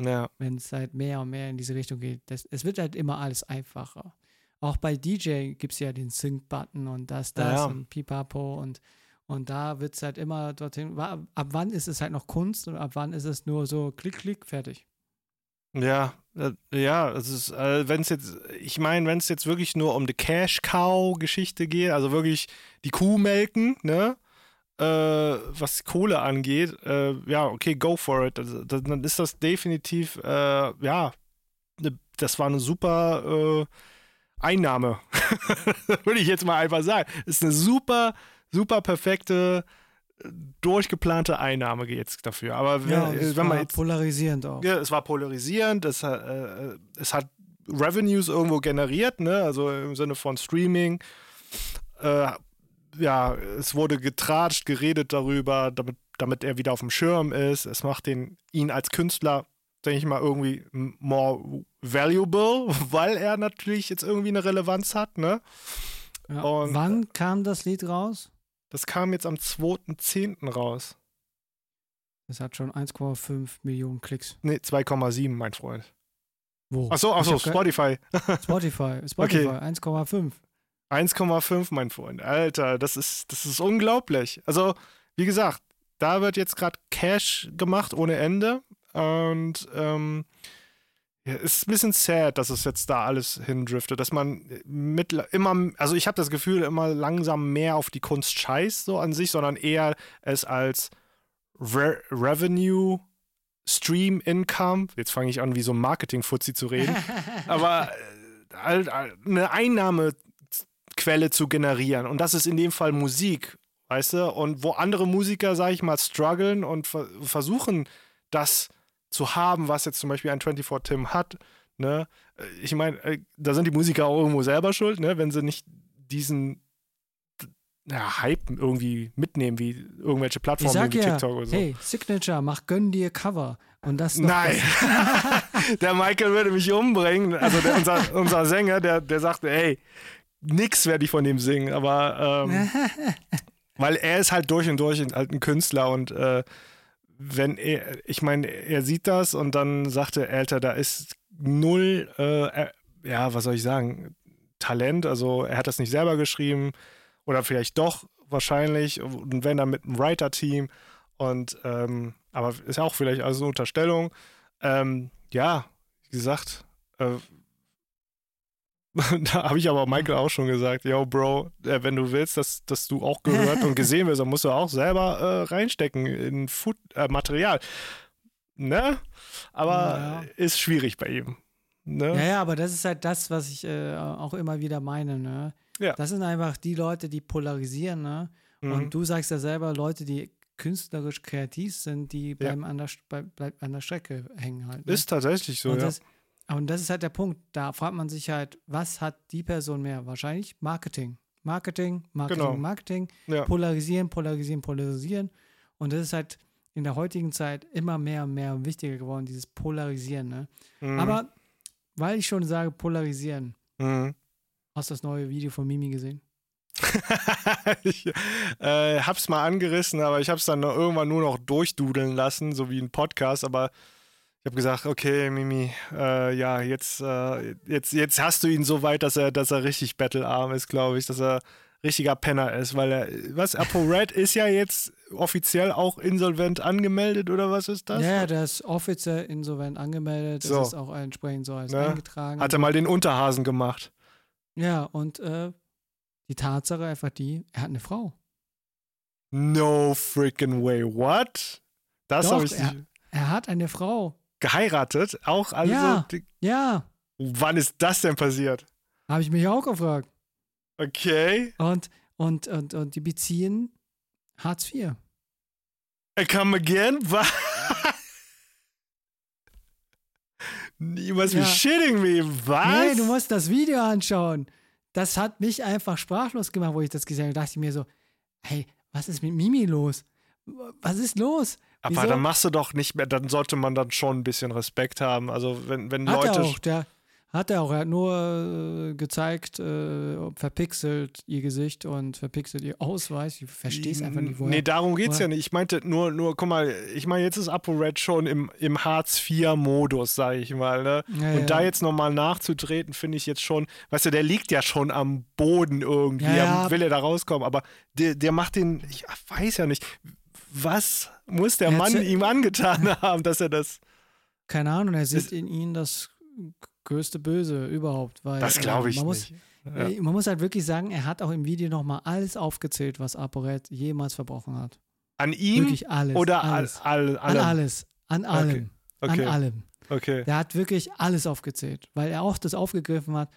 S2: Ja.
S3: wenn es halt mehr und mehr in diese Richtung geht. Das, es wird halt immer alles einfacher. Auch bei DJ gibt es ja den Sync-Button und das, das
S2: Ja, ja.
S3: und Pipapo und, und da wird es halt immer dorthin. Ab wann ist es halt noch Kunst und ab wann ist es nur so klick, klick, fertig.
S2: Ja, äh, ja, es ist, äh, wenn es jetzt, ich meine, wenn es jetzt wirklich nur um die Cash-Cow-Geschichte geht, also wirklich die Kuh melken, ne? Äh, was Kohle angeht, äh, ja, okay, go for it. Also, dann ist das definitiv, äh, ja, ne, das war eine super Einnahme. Würde ich jetzt mal einfach sagen. Ist eine super, super perfekte, durchgeplante Einnahme jetzt dafür. Aber wenn,
S3: Ja,
S2: äh,
S3: es
S2: wenn man
S3: war
S2: jetzt
S3: polarisierend auch.
S2: ja, es war polarisierend, es, hat, äh, es hat Revenues irgendwo generiert, ne? also im Sinne von Streaming. Äh, ja, es wurde getratscht, geredet darüber, damit, damit er wieder auf dem Schirm ist. Es macht den, ihn als Künstler denke ich mal, irgendwie more valuable, weil er natürlich jetzt irgendwie eine Relevanz hat, ne?
S3: Ja.
S2: Und-
S3: Wann kam das Lied raus?
S2: Das kam jetzt am 2.10. raus.
S3: Es hat schon 1,5 Millionen Klicks.
S2: Nee, 2,7, mein Freund.
S3: Wo?
S2: Achso, achso, Spotify.
S3: Spotify. Spotify, 1,5.
S2: 1,5, mein Freund. Alter, das ist, das ist unglaublich. Also, wie gesagt, da wird jetzt gerade Cash gemacht ohne Ende. Und ähm, ja, es ist ein bisschen sad, dass es jetzt da alles hindriftet, dass man mit immer, also ich habe das Gefühl, immer langsam mehr auf die Kunst scheißt, so an sich, sondern eher es als Re Revenue, Stream Income, jetzt fange ich an, wie so ein Marketing-Fuzzi zu reden, aber äh, halt, äh, eine Einnahmequelle zu generieren. Und das ist in dem Fall Musik, weißt du? Und wo andere Musiker, sag ich mal, strugglen und ver versuchen, das zu haben, was jetzt zum Beispiel ein 24 Tim hat, ne? Äh, Ich meine, äh, da sind die Musiker auch irgendwo selber schuld, ne? Wenn sie nicht diesen ja, Hype irgendwie mitnehmen, wie irgendwelche Plattformen wie
S3: ja,
S2: TikTok oder so.
S3: hey, Signature, mach gönn dir Cover. Und das
S2: Nein, der Michael würde mich umbringen. Also der, unser, unser Sänger, der, der sagte, ey, nix werde ich von dem singen, aber ähm, weil er ist halt durch und durch ein- halt ein Künstler und äh, wenn er, ich meine, er sieht das und dann sagt er, Alter, da ist null, äh, ja, was soll ich sagen, Talent, also er hat das nicht selber geschrieben oder vielleicht doch wahrscheinlich und wenn dann mit einem Writer-Team und ähm, aber ist auch vielleicht also eine Unterstellung. Ähm, ja, wie gesagt, äh, da habe ich aber Michael auch schon gesagt, yo, Bro, äh, wenn du willst, dass, dass du auch gehört und gesehen wirst, dann musst du auch selber äh, reinstecken in Food, äh, Material. Ne? Aber
S3: Ja.
S2: ist schwierig bei ihm. Ne?
S3: Ja, ja, aber das ist halt das, was ich äh, auch immer wieder meine, ne?
S2: Ja.
S3: Das sind einfach die Leute, die polarisieren, ne?
S2: Mhm.
S3: Und du sagst ja selber, Leute, die künstlerisch kreativ sind, die bleiben an, der, bei- bleiben an der Strecke hängen halt. Ne?
S2: ist tatsächlich so,
S3: und,
S2: ja.
S3: das, und das ist halt der Punkt. Da fragt man sich halt, was hat die Person mehr? Wahrscheinlich Marketing. Marketing, Marketing,
S2: Genau.
S3: Marketing.
S2: ja.
S3: Polarisieren, polarisieren, polarisieren. Und das ist halt in der heutigen Zeit immer mehr und mehr wichtiger geworden, dieses Polarisieren. Ne?
S2: Mhm.
S3: Aber weil ich schon sage, polarisieren,
S2: Mhm.
S3: hast du das neue Video von Mimi gesehen?
S2: ich äh, hab's mal angerissen, aber ich hab's dann irgendwann nur noch durchdudeln lassen, so wie ein Podcast. Aber ich habe gesagt, okay, Mimi, äh, ja, jetzt, äh, jetzt, jetzt hast du ihn so weit, dass er, dass er richtig battlearm ist, glaube ich, dass er richtiger Penner ist, weil er, was, ApoRed ist ja jetzt offiziell auch insolvent angemeldet oder was ist das?
S3: Ja, der ist offiziell insolvent angemeldet.
S2: So.
S3: Das ist auch entsprechend so als
S2: Ne?
S3: eingetragen.
S2: Hat er mal den Unterhasen gemacht.
S3: ja, und äh, die Tatsache einfach die, er hat eine Frau.
S2: No freaking way, what? Das habe ich
S3: er-. Er hat eine Frau.
S2: Geheiratet? Auch also.
S3: Ja.
S2: die-
S3: Ja,
S2: Wann ist das denn passiert?
S3: habe ich mich auch gefragt.
S2: Okay.
S3: Und, und, und, und die beziehen Hartz IV.
S2: I come again? Was? You must be
S3: Ja.
S2: shitting me. Was?
S3: Nee, du musst das Video anschauen. Das hat mich einfach sprachlos gemacht, wo ich das gesehen habe. Da dachte ich mir so, hey, was ist mit Mimi los? Was ist los?
S2: Aber
S3: wieso?
S2: dann machst du doch nicht mehr, dann sollte man dann schon ein bisschen Respekt haben. Also wenn, wenn
S3: Hat
S2: Leute.
S3: er auch, der hat er auch. Er hat nur äh, gezeigt, äh, verpixelt ihr Gesicht und verpixelt ihr Ausweis. Ich verstehe es einfach nicht, woher.
S2: Nee, darum geht's
S3: woher-
S2: ja nicht. Ich meinte nur, nur, guck mal, ich meine, jetzt ist ApoRed schon im, im Hartz-IV-Modus, sage ich mal. Ne?
S3: Ja,
S2: Und
S3: ja.
S2: da jetzt nochmal nachzutreten, finde ich jetzt schon, weißt du, der liegt ja schon am Boden irgendwie,
S3: Ja,
S2: will er da rauskommen, aber der, der macht den, ich weiß ja nicht, was muss der
S3: Er
S2: Mann ihm angetan haben, dass er das,
S3: Keine Ahnung, er sieht in ihnen das größte Böse überhaupt. Weil,
S2: das glaube ich
S3: man muss,
S2: nicht. Ja.
S3: äh, Man muss halt wirklich sagen, er hat auch im Video nochmal alles aufgezählt, was ApoRed jemals verbrochen hat.
S2: An ihm
S3: Wirklich alles.
S2: oder
S3: alles.
S2: all, all,
S3: An alles. An allem.
S2: Okay.
S3: An allem.
S2: Okay.
S3: Der hat wirklich alles aufgezählt, weil er auch das aufgegriffen hat,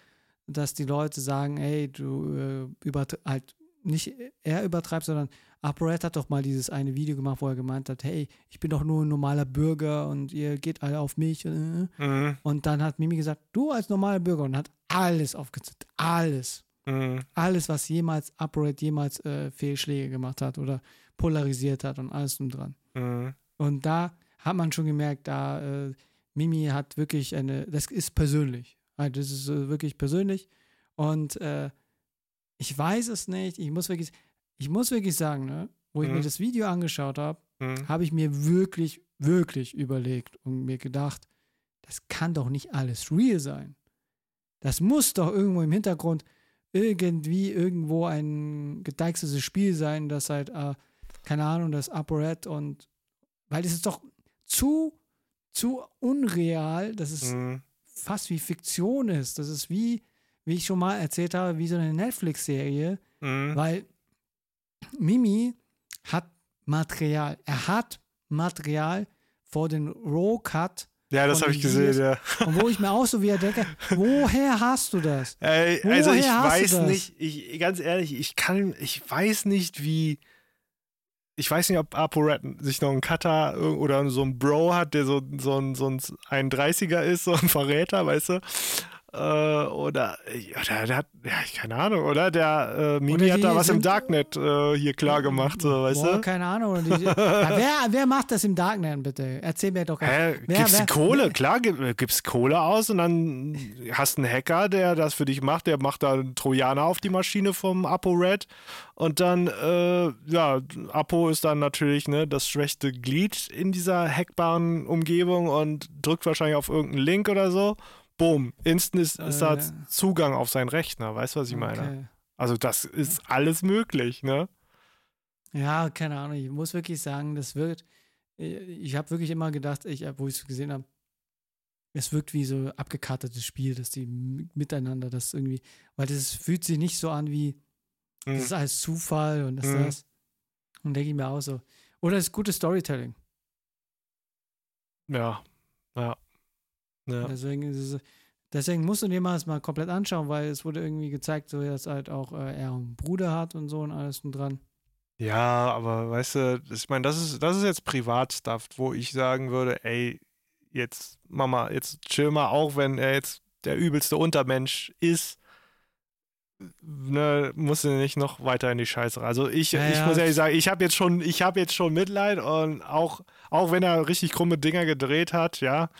S3: dass die Leute sagen, ey, du äh, übertreibst, halt nicht er übertreibt, sondern ApoRed hat doch mal dieses eine Video gemacht, wo er gemeint hat, hey, ich bin doch nur ein normaler Bürger und ihr geht alle auf mich. äh.
S2: Mhm.
S3: Und dann hat Mimi gesagt, du als normaler Bürger und hat alles aufgezählt. Alles.
S2: Mhm.
S3: Alles, was jemals ApoRed jemals äh, Fehlschläge gemacht hat oder polarisiert hat und alles drum dran.
S2: Mhm.
S3: Und da hat man schon gemerkt, da äh, Mimi hat wirklich eine, das ist persönlich. Also das ist äh, wirklich persönlich. Und äh, ich weiß es nicht. Ich muss wirklich, ich muss wirklich sagen, ne, wo ich
S2: Mhm.
S3: mir das Video angeschaut habe,
S2: Mhm.
S3: habe ich mir wirklich, wirklich überlegt und mir gedacht, das kann doch nicht alles real sein. Das muss doch irgendwo im Hintergrund irgendwie irgendwo ein gedeichseltes Spiel sein, das halt, äh, keine Ahnung, das ApoRed und weil das ist doch zu, zu unreal, dass es
S2: Mhm.
S3: fast wie Fiktion ist. Das ist wie, wie ich schon mal erzählt habe, wie so eine Netflix-Serie,
S2: Mhm.
S3: weil Mimi hat Material. Er hat Material vor den Raw Cut.
S2: Ja, das habe ich gesehen, ja.
S3: Und wo ich mir auch so wieder denke, woher hast du das?
S2: Ey,
S3: Woher
S2: also ich weiß nicht, ich, ganz ehrlich, ich kann, ich weiß nicht, wie. Ich weiß nicht, ob ApoRed sich noch einen Cutter oder so einen Bro hat, der so, so, ein, so ein 31er ist, so ein Verräter, weißt du? Äh, oder, oder der hat, ja, keine Ahnung, oder? Der äh, Mimi hat da was im Darknet äh, hier klar gemacht, so, weißt
S3: Boah,
S2: du?
S3: keine Ahnung. Die, ja, wer, wer macht das im Darknet, bitte? Erzähl mir doch.
S2: Hä,
S3: Wer-
S2: gibst
S3: wer-
S2: Kohle? Klar, gib, äh, gibst Kohle aus und dann hast einen Hacker, der das für dich macht, der macht da einen Trojaner auf die Maschine vom ApoRed und dann, äh, ja, Apo ist dann natürlich ne, das schwächste Glied in dieser hackbaren Umgebung und drückt wahrscheinlich auf irgendeinen Link oder so. Boom, instant ist, ist da
S3: Äh.
S2: Zugang auf seinen Rechner, weißt du, was ich meine?
S3: Okay.
S2: Also das ist alles möglich, ne?
S3: Ja, keine Ahnung. Ich muss wirklich sagen, das wird. Ich habe wirklich immer gedacht, ich, wo ich es gesehen habe, es wirkt wie so abgekartetes Spiel, dass die miteinander das irgendwie, weil das fühlt sich nicht so an wie, das ist alles Zufall und das
S2: Mhm.
S3: das. Und denke ich mir auch so. Oder es ist gutes Storytelling.
S2: Ja, ja. Ja.
S3: Deswegen, es, deswegen musst du dir mal das mal komplett anschauen, weil es wurde irgendwie gezeigt, so dass halt auch äh, er einen Bruder hat und so und alles und dran.
S2: Ja, aber weißt du, ich meine, das ist, das ist jetzt Privatstuff, wo ich sagen würde, ey, jetzt Mama, jetzt chill mal, auch wenn er jetzt der übelste Untermensch ist, ne, musst du nicht noch weiter in die Scheiße. rein. Also ich,
S3: Ja,
S2: ich
S3: ja.
S2: muss ehrlich sagen, ich habe jetzt schon, ich habe jetzt schon Mitleid und auch, auch wenn er richtig krumme Dinger gedreht hat, ja,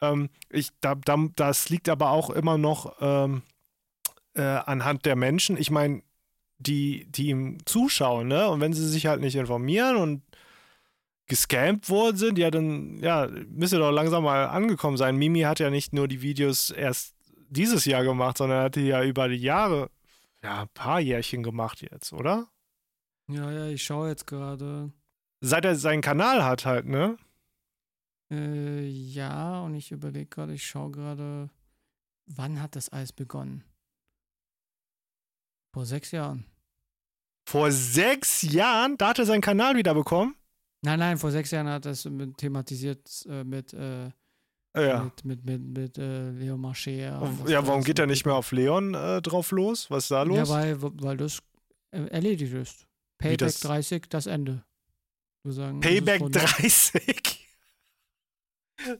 S2: ähm, ich, da, da, das liegt aber auch immer noch ähm, äh, anhand der Menschen. Ich meine, die, die ihm zuschauen, ne? Und wenn sie sich halt nicht informieren und gescampt worden sind, ja, dann ja, müsste doch langsam mal angekommen sein. Mimi hat ja nicht nur die Videos erst dieses Jahr gemacht, sondern hat die ja über die Jahre, ja, ein paar Jährchen gemacht jetzt, oder?
S3: Ja, ja, ich schaue jetzt gerade.
S2: Seit er seinen Kanal hat halt, ne?
S3: Äh, ja, und ich überlege gerade, ich schaue gerade, wann hat das alles begonnen? Vor sechs Jahren.
S2: Vor sechs Jahren, da hat er seinen Kanal wieder bekommen.
S3: Nein, nein, vor sechs Jahren hat das mit, thematisiert äh, mit, äh,
S2: Ja.
S3: mit, mit, mit, mit äh, Leo Marcher.
S2: Ja, warum geht er nicht mehr auf Leon äh, drauf los? Was ist da los?
S3: Ja, weil, weil das äh, erledigt ist. Payback
S2: das?
S3: 30, das Ende. Sagen,
S2: Payback
S3: von-
S2: 30.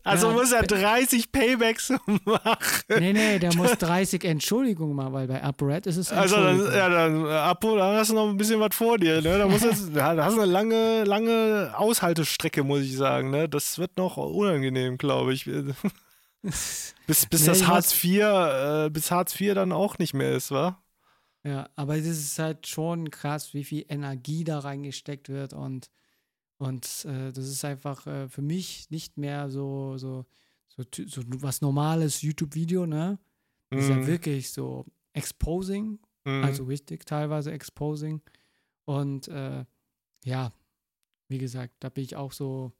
S2: Also
S3: Ja,
S2: muss er
S3: Pay-
S2: 30 Paybacks machen.
S3: Nee, nee, der muss 30 Entschuldigungen machen, weil bei UpRed ist es
S2: Also dann, ja, dann, äh, Apo, dann hast du noch ein bisschen was vor dir. Ne? Da musst du da hast du eine lange, lange Aushaltestrecke, muss ich sagen. Ne? Das wird noch unangenehm, glaube ich. Bis, bis
S3: Nee,
S2: das Hartz IV, äh, bis Hartz IV dann auch nicht mehr ist, wa?
S3: Ja, aber es ist halt schon krass, wie viel Energie da reingesteckt wird und, und äh, das ist einfach äh, für mich nicht mehr so, so, so, so was normales YouTube-Video, ne? Das ist ja
S2: Mhm.
S3: wirklich so exposing,
S2: Mhm.
S3: also richtig teilweise exposing. Und äh, ja, wie gesagt, da bin ich auch so,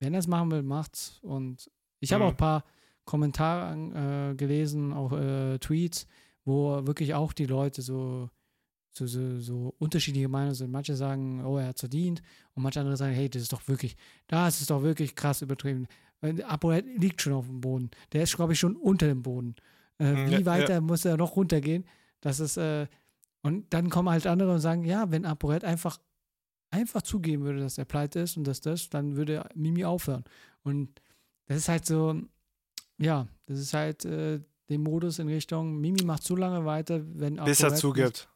S3: wenn er es machen will, macht's. Und ich habe
S2: Mhm.
S3: auch ein paar Kommentare äh, gelesen, auch äh, Tweets, wo wirklich auch die Leute so, so, so, so unterschiedliche Meinungen sind. Manche sagen, oh, er hat verdient. Und manche andere sagen, hey, das ist doch wirklich, das ist doch wirklich krass übertrieben. Apo liegt schon auf dem Boden. Der ist, glaube ich, schon unter dem Boden. Äh,
S2: Mhm,
S3: wie
S2: ja,
S3: weiter muss er noch runtergehen? Das ist, äh, und dann kommen halt andere und sagen, ja, wenn ApoRed einfach, einfach zugeben würde, dass er pleite ist und dass das, dann würde Mimi aufhören. Und das ist halt so, ja, das ist halt äh, den Modus in Richtung, Mimi macht so lange weiter, wenn
S2: Bis er
S3: ApoRed
S2: zugibt.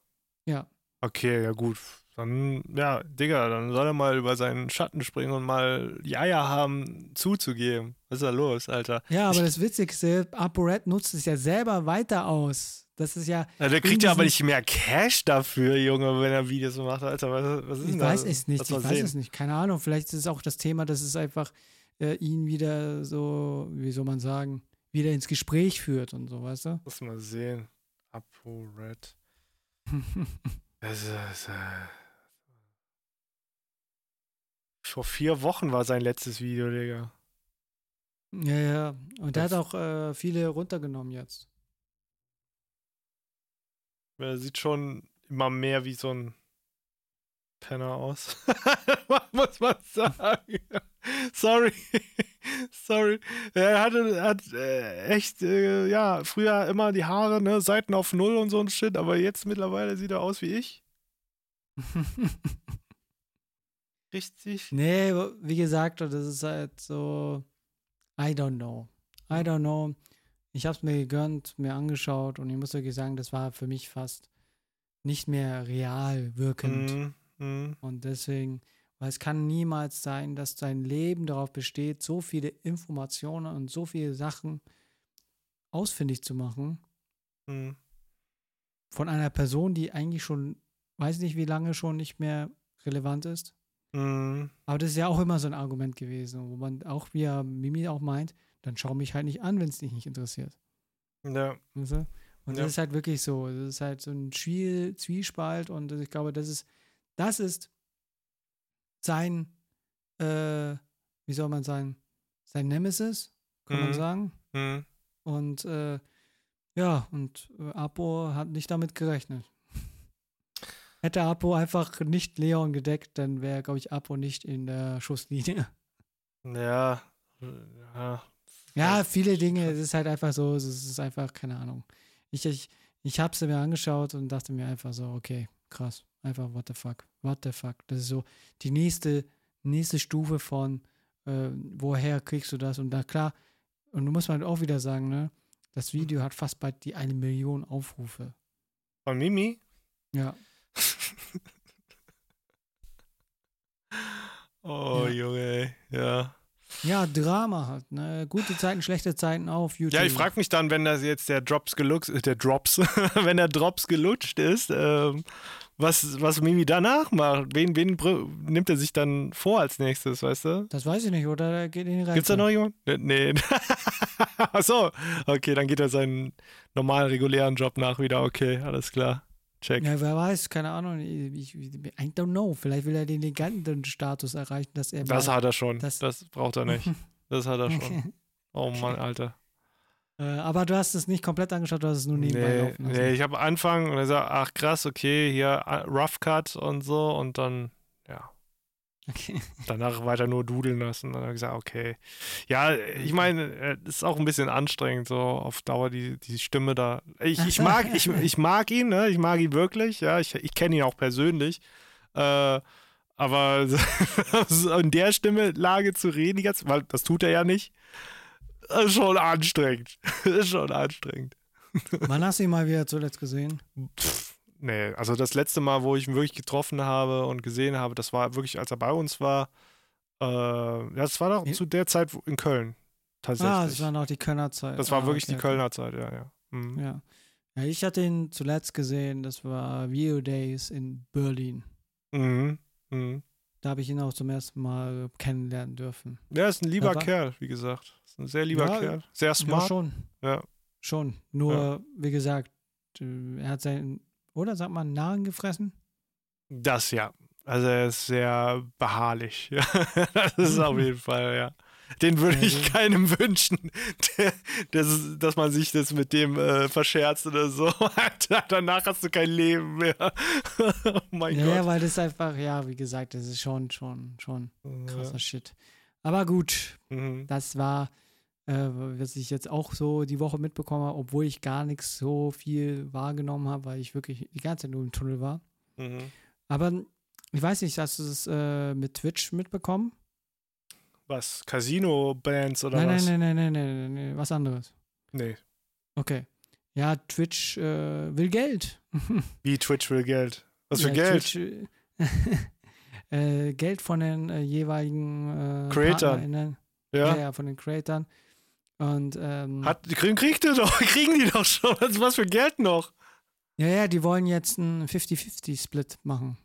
S3: Ja.
S2: Okay, ja gut. dann, ja, Digga, dann soll er mal über seinen Schatten springen und mal die Eier haben, zuzugeben. Was ist da los, Alter?
S3: Ja, aber das Witzigste, ApoRed nutzt es ja selber weiter aus. Das ist ja.
S2: ja der kriegt ja aber nicht mehr Cash dafür, Junge, wenn er Videos macht. Alter, was, was ist
S3: ich
S2: denn
S3: weiß
S2: da?
S3: es nicht,
S2: Lass
S3: ich weiß
S2: sehen.
S3: es nicht. Keine Ahnung. Vielleicht ist es auch das Thema, dass es einfach äh, ihn wieder so, wie soll man sagen, wieder ins Gespräch führt und so, weißt du?
S2: Lass mal sehen. ApoRed. Das ist, äh, vor vier Wochen war sein letztes Video, Digga.
S3: ja, ja. Und der hat auch äh, viele runtergenommen jetzt.
S2: Er sieht schon immer mehr wie so ein Penner aus. Muss man sagen. Sorry. Sorry. Er hatte hat äh, echt, äh, ja, früher immer die Haare, ne, Seiten auf Null und so ein Shit, aber jetzt mittlerweile sieht er aus wie ich. Richtig.
S3: nee, wie gesagt, das ist halt so, I don't know. I don't know. Ich habe es mir gegönnt, mir angeschaut und ich muss wirklich sagen, das war für mich fast nicht mehr real wirkend.
S2: Mhm. Mhm.
S3: Und deswegen, weil es kann niemals sein, dass dein Leben darauf besteht, so viele Informationen und so viele Sachen ausfindig zu machen
S2: Mhm.
S3: von einer Person, die eigentlich schon, weiß nicht wie lange schon nicht mehr relevant ist.
S2: Mhm.
S3: Aber das ist ja auch immer so ein Argument gewesen, wo man auch, wie ja Mimi auch meint, dann schau mich halt nicht an, wenn es dich nicht interessiert.
S2: Ja.
S3: Weißt du? Und
S2: Ja.
S3: das ist halt wirklich so. Das ist halt so ein Zwie Zwiespalt und ich glaube, das ist, das ist sein, äh, wie soll man sagen, sein Nemesis, kann man
S2: Mhm.
S3: sagen.
S2: Mhm.
S3: Und äh, ja, und äh, Apo hat nicht damit gerechnet. Hätte Apo einfach nicht Leon gedeckt, dann wäre, glaube ich, Apo nicht in der Schusslinie.
S2: Ja. Ja.
S3: Ja, viele Dinge, es ist halt einfach so, es ist einfach, keine Ahnung. Ich, ich, ich habe sie mir angeschaut und dachte mir einfach so, okay, krass, einfach what the fuck, what the fuck. Das ist so die nächste, nächste Stufe von, äh, woher kriegst du das? Und da klar, und du musst halt auch wieder sagen, ne, das Video hat fast bald die eine Million Aufrufe.
S2: Von Mimi?
S3: Ja,
S2: Oh,
S3: Ja.
S2: Junge. Ja.
S3: ja, Drama halt, ne, gute Zeiten, schlechte Zeiten auf YouTube.
S2: Ja, ich frage mich dann, wenn das jetzt der Drops gelutscht, äh, der Drops, wenn der Drops gelutscht ist, ähm, was, was Mimi danach macht. Wen, wen nimmt er sich dann vor als nächstes, weißt du?
S3: Das weiß ich nicht, oder? Der geht in die
S2: Gibt's da noch jemanden? Nee. Achso, okay, dann geht er seinen normalen, regulären Job nach wieder. Okay, alles klar. Check.
S3: Ja, wer weiß, keine Ahnung. Ich, ich, I don't know. Vielleicht will er den Legendenstatus erreichen, dass er.
S2: Das hat er schon.
S3: das-
S2: Das, braucht er nicht. Das hat er schon. Oh Mann, Alter.
S3: Äh, aber du hast es nicht komplett angeschaut, du hast es nur nebenbei
S2: Nee,
S3: laufen lassen.
S2: nee, ich habe Anfang und er sagt, ach krass, okay, hier äh, Rough Cut und so und dann, ja,
S3: Okay.
S2: danach weiter nur dudeln lassen. Und dann habe ich gesagt, okay. Ja, ich meine, äh, es ist auch ein bisschen anstrengend, so auf Dauer die, die Stimme da. Ich, ich mag, ich, ich mag ihn, ne? Ich mag ihn wirklich, ja, ich, ich kenne ihn auch persönlich. Äh, aber in der Stimme-Lage zu reden, die ganze, weil das tut er ja nicht, ist schon anstrengend. ist schon anstrengend.
S3: Wann hast du ihn mal wieder zuletzt gesehen?
S2: Pff, nee, also das letzte Mal, wo ich ihn wirklich getroffen habe und gesehen habe, das war wirklich, als er bei uns war. Äh, ja, das war doch
S3: Ja.
S2: zu der Zeit in Köln. Tatsächlich.
S3: Ah, das war noch die Kölner Zeit.
S2: Das war
S3: ah,
S2: wirklich
S3: okay,
S2: die Kölner Zeit, ja, ja. Mhm.
S3: Ja. ja, ich hatte ihn zuletzt gesehen, das war Video Days in Berlin.
S2: Mhm. Mhm.
S3: Da habe ich ihn auch zum ersten Mal kennenlernen dürfen.
S2: Ja, ist ein lieber
S3: Ja, war-
S2: Kerl, wie gesagt. Ist ein sehr lieber
S3: Ja,
S2: Kerl. Sehr
S3: Ja,
S2: smart.
S3: schon.
S2: Ja.
S3: Schon. Nur, wie gesagt, äh, er hat seinen, oder sagt man, Narren gefressen?
S2: Das ja. Also er ist sehr beharrlich. Ja, das ist auf jeden Fall, ja. Den würde
S3: Ja,
S2: ich
S3: so-
S2: keinem wünschen, der, das, dass man sich das mit dem äh, verscherzt oder so. Alter, danach hast du kein Leben mehr. oh mein
S3: Ja, ja,
S2: Gott.
S3: weil das einfach, ja, wie gesagt, das ist schon, schon, schon krasser
S2: Ja.
S3: Shit. Aber gut,
S2: Mhm.
S3: das war, äh, was ich jetzt auch so die Woche mitbekommen habe, obwohl ich gar nichts so viel wahrgenommen habe, weil ich wirklich die ganze Zeit nur im Tunnel war.
S2: Mhm.
S3: Aber ich weiß nicht, hast du es äh, mit Twitch mitbekommen?
S2: Was? Casino-Bands oder
S3: Nein,
S2: was?
S3: nein, nein, nein, nein, nein, nein, was anderes.
S2: Nee.
S3: Okay. Ja, Twitch äh, will Geld.
S2: Wie Twitch will Geld. Was für
S3: ja,
S2: Geld?
S3: Twitch, äh, äh, Geld von den äh, jeweiligen äh,
S2: Creatern.
S3: PartnerInnen.
S2: Ja.
S3: Ja, von den Creatern. Und ähm,
S2: Hat, kriegen, kriegt ihr doch, kriegen die doch schon. Was, was für Geld noch?
S3: ja, ja, die wollen jetzt einen 50-50-Split machen.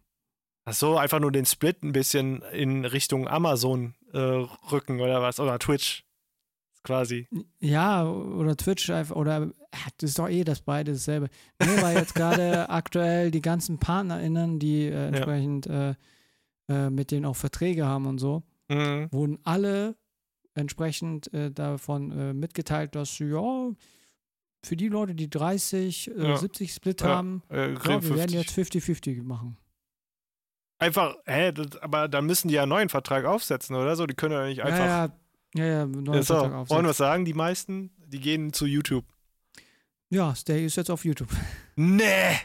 S2: Ach so, einfach nur den Split ein bisschen in Richtung Amazon äh, rücken oder was? Oder Twitch. Quasi.
S3: Ja, oder Twitch einfach, oder ja, das ist doch eh das beide dasselbe. Nee, weil jetzt gerade aktuell die ganzen PartnerInnen, die äh, entsprechend äh, äh, mit denen auch Verträge haben und so,
S2: Mhm.
S3: wurden alle entsprechend äh, davon äh, mitgeteilt, dass ja, für die Leute, die 30, äh,
S2: Ja.
S3: 70 Split
S2: Ja,
S3: haben, ja, wir werden
S2: 50.
S3: jetzt 50-50 machen.
S2: Einfach, hä, das, aber dann müssen die ja einen neuen Vertrag aufsetzen, oder so? Die können ja nicht einfach.
S3: ja, ja, ja, ja, neuen
S2: Ja, so,
S3: Vertrag
S2: wollen
S3: aufsetzen.
S2: wir was sagen? Die meisten, die gehen zu YouTube.
S3: Ja, Stay ist jetzt auf YouTube.
S2: Nee!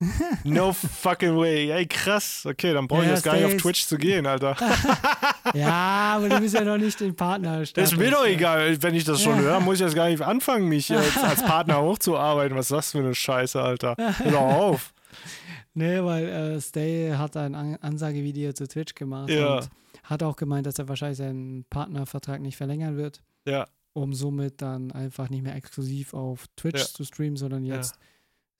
S2: No fucking way. Ey, krass. Okay, dann brauche ich
S3: Ja,
S2: jetzt gar nicht auf. Twitch zu gehen, Alter.
S3: ja, aber du bist ja noch nicht den Partner.
S2: Das ist mir doch egal. Wenn ich das schon höre, muss ich jetzt gar nicht anfangen, mich jetzt als Partner hochzuarbeiten. Was ist das für eine Scheiße, Alter? Hör auf.
S3: Nee, weil äh, Stay hat ein An Ansagevideo zu Twitch gemacht
S2: Ja.
S3: und hat auch gemeint, dass er wahrscheinlich seinen Partnervertrag nicht verlängern wird,
S2: Ja,
S3: um somit dann einfach nicht mehr exklusiv auf Twitch
S2: Ja.
S3: zu streamen, sondern jetzt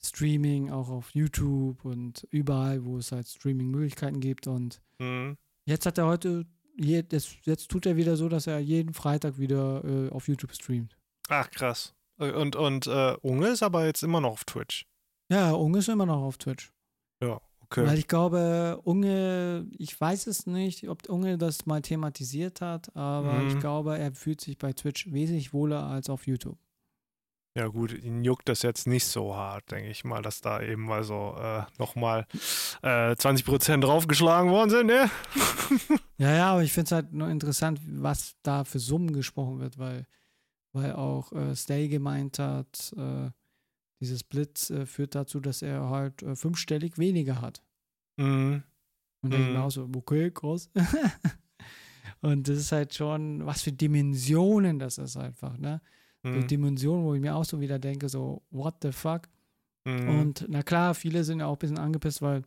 S3: Streaming auch auf YouTube und überall, wo es halt Streaming-Möglichkeiten gibt. Und
S2: mhm.
S3: jetzt hat er heute, je, jetzt, jetzt tut er wieder so, dass er jeden Freitag wieder äh, auf YouTube streamt.
S2: Ach, krass. Und, und äh, Unge ist aber jetzt immer noch auf Twitch.
S3: Ja, Unge ist immer noch auf Twitch.
S2: Ja, okay.
S3: Weil ich glaube, Unge, ich weiß es nicht, ob Unge das mal thematisiert hat, aber
S2: Mhm.
S3: ich glaube, er fühlt sich bei Twitch wesentlich wohler als auf YouTube.
S2: Ja, gut, ihn juckt das jetzt nicht so hart, denke ich mal, dass da eben mal so äh, nochmal äh, 20% draufgeschlagen worden sind, ne?
S3: Ja, ja, aber ich finde es halt nur interessant, was da für Summen gesprochen wird, weil, weil auch äh, Stay gemeint hat, äh, dieses Blitz äh, führt dazu, dass er halt äh, fünfstellig weniger hat.
S2: Mhm.
S3: Und ich
S2: Mhm.
S3: mir auch so, okay, groß. Und das ist halt schon, was für Dimensionen das ist einfach, ne? So
S2: Mhm.
S3: Dimensionen, wo ich mir auch so wieder denke, so, what the fuck?
S2: Mhm.
S3: Und na klar, viele sind ja auch ein bisschen angepisst, weil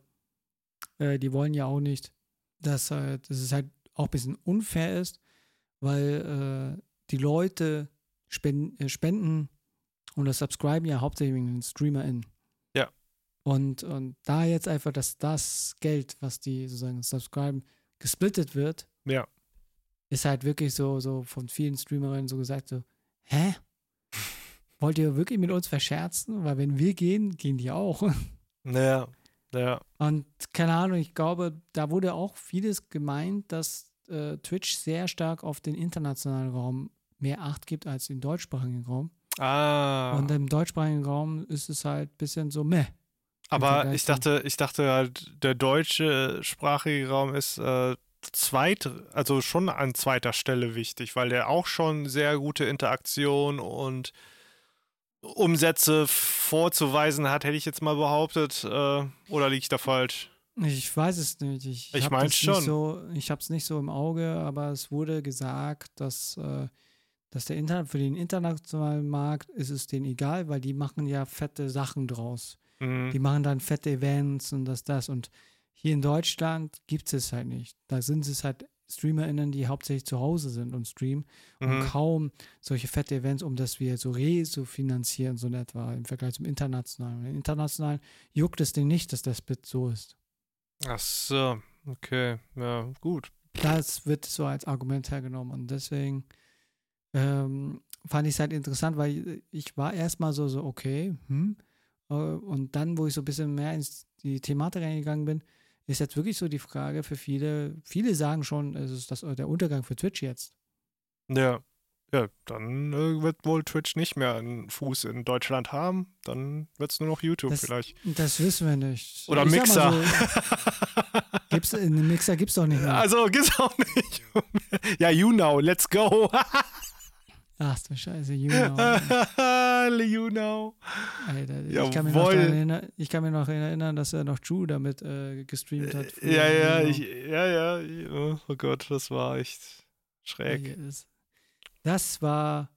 S3: äh, die wollen ja auch nicht, dass, äh, dass es halt auch ein bisschen unfair ist, weil äh, die Leute spenden, äh, spenden und das Subscriben ja hauptsächlich wegen den StreamerInnen.
S2: Ja.
S3: Und, und da jetzt einfach, dass das Geld, was die sozusagen subscriben, gesplittet wird,
S2: Ja.
S3: ist halt wirklich so, so von vielen Streamerinnen so gesagt, so, hä? Wollt ihr wirklich mit uns verscherzen? Weil wenn wir gehen, gehen die auch.
S2: Ja, ja.
S3: Und keine Ahnung, ich glaube, da wurde auch vieles gemeint, dass äh, Twitch sehr stark auf den internationalen Raum mehr Acht gibt als den deutschsprachigen Raum.
S2: Ah.
S3: Und im deutschsprachigen Raum ist es halt ein bisschen so meh.
S2: Aber ich dachte, ich dachte halt, der deutsche sprachige Raum ist äh, zweit, also schon an zweiter Stelle wichtig, weil der auch schon sehr gute Interaktion und Umsätze vorzuweisen hat, hätte ich jetzt mal behauptet. Äh, oder liege ich da falsch?
S3: Ich weiß es nicht. Ich,
S2: Ich
S3: hab
S2: mein
S3: das
S2: schon.
S3: So, ich habe es nicht so im Auge, aber es wurde gesagt, dass, äh, dass der Internet für den internationalen Markt ist es denen egal, weil die machen ja fette Sachen draus.
S2: Mhm.
S3: Die machen dann fette Events und das, das. Und hier in Deutschland gibt es halt nicht. Da sind es halt StreamerInnen, die hauptsächlich zu Hause sind und streamen und
S2: Mhm.
S3: kaum solche fette Events, um das wir so refinanzieren, so in etwa im Vergleich zum internationalen. Im internationalen juckt es denen nicht, dass der Split so ist.
S2: Ach so, okay, ja, gut.
S3: Das wird so als Argument hergenommen und deswegen ähm, fand ich es halt interessant, weil ich war erstmal so, so, okay, hm. Äh, Und dann, wo ich so ein bisschen mehr ins die Thematik reingegangen bin, ist jetzt wirklich so die Frage für viele, viele sagen schon, es ist das, der Untergang für Twitch jetzt.
S2: Ja, ja, dann äh, wird wohl Twitch nicht mehr einen Fuß in Deutschland haben. Dann wird es nur noch YouTube
S3: Das-
S2: vielleicht.
S3: Das wissen wir nicht.
S2: Oder
S3: Ich
S2: Mixer.
S3: So, gibt's, einen Mixer gibt es doch nicht mehr.
S2: also, gibt's auch nicht. ja, you know, let's go.
S3: Ach du Scheiße, you know.
S2: you know.
S3: Alter, ich, kann erinnern, ich kann mir noch erinnern, dass er noch Drew damit äh, gestreamt hat. früher.
S2: Ja, ja, ich, ja, ja, ja. Oh Gott, das war echt schräg.
S3: Das war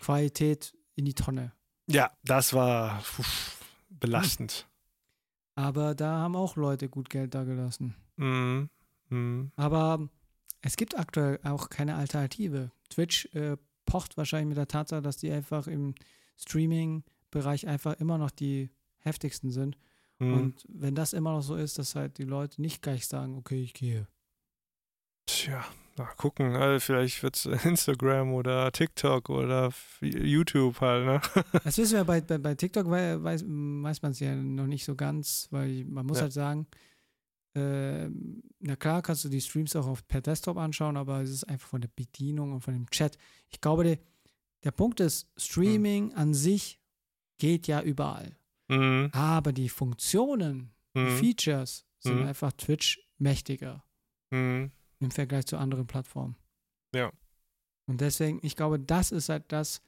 S3: Qualität in die Tonne.
S2: Ja, das war uff, belastend.
S3: Aber da haben auch Leute gut Geld da gelassen.
S2: Mhm. Mhm.
S3: Aber es gibt aktuell auch keine Alternative. Twitch äh, pocht wahrscheinlich mit der Tatsache, dass die einfach im Streaming-Bereich einfach immer noch die heftigsten sind.
S2: Mhm.
S3: Und wenn das immer noch so ist, dass halt die Leute nicht gleich sagen, okay, ich gehe.
S2: Tja, mal gucken. Also vielleicht wird es Instagram oder TikTok oder YouTube halt, ne?
S3: Das wissen wir bei, bei, bei TikTok, wei- weiß, weiß man es ja noch nicht so ganz, weil man muss
S2: Ja.
S3: halt sagen, äh, na klar kannst du die Streams auch auf, per Desktop anschauen, aber es ist einfach von der Bedienung und von dem Chat. Ich glaube, der, der Punkt ist, Streaming an sich geht ja überall.
S2: Mhm.
S3: Aber die Funktionen, die
S2: Mhm.
S3: Features sind
S2: Mhm.
S3: einfach Twitch mächtiger
S2: Mhm.
S3: im Vergleich zu anderen Plattformen.
S2: Ja.
S3: Und deswegen, ich glaube, das ist halt das,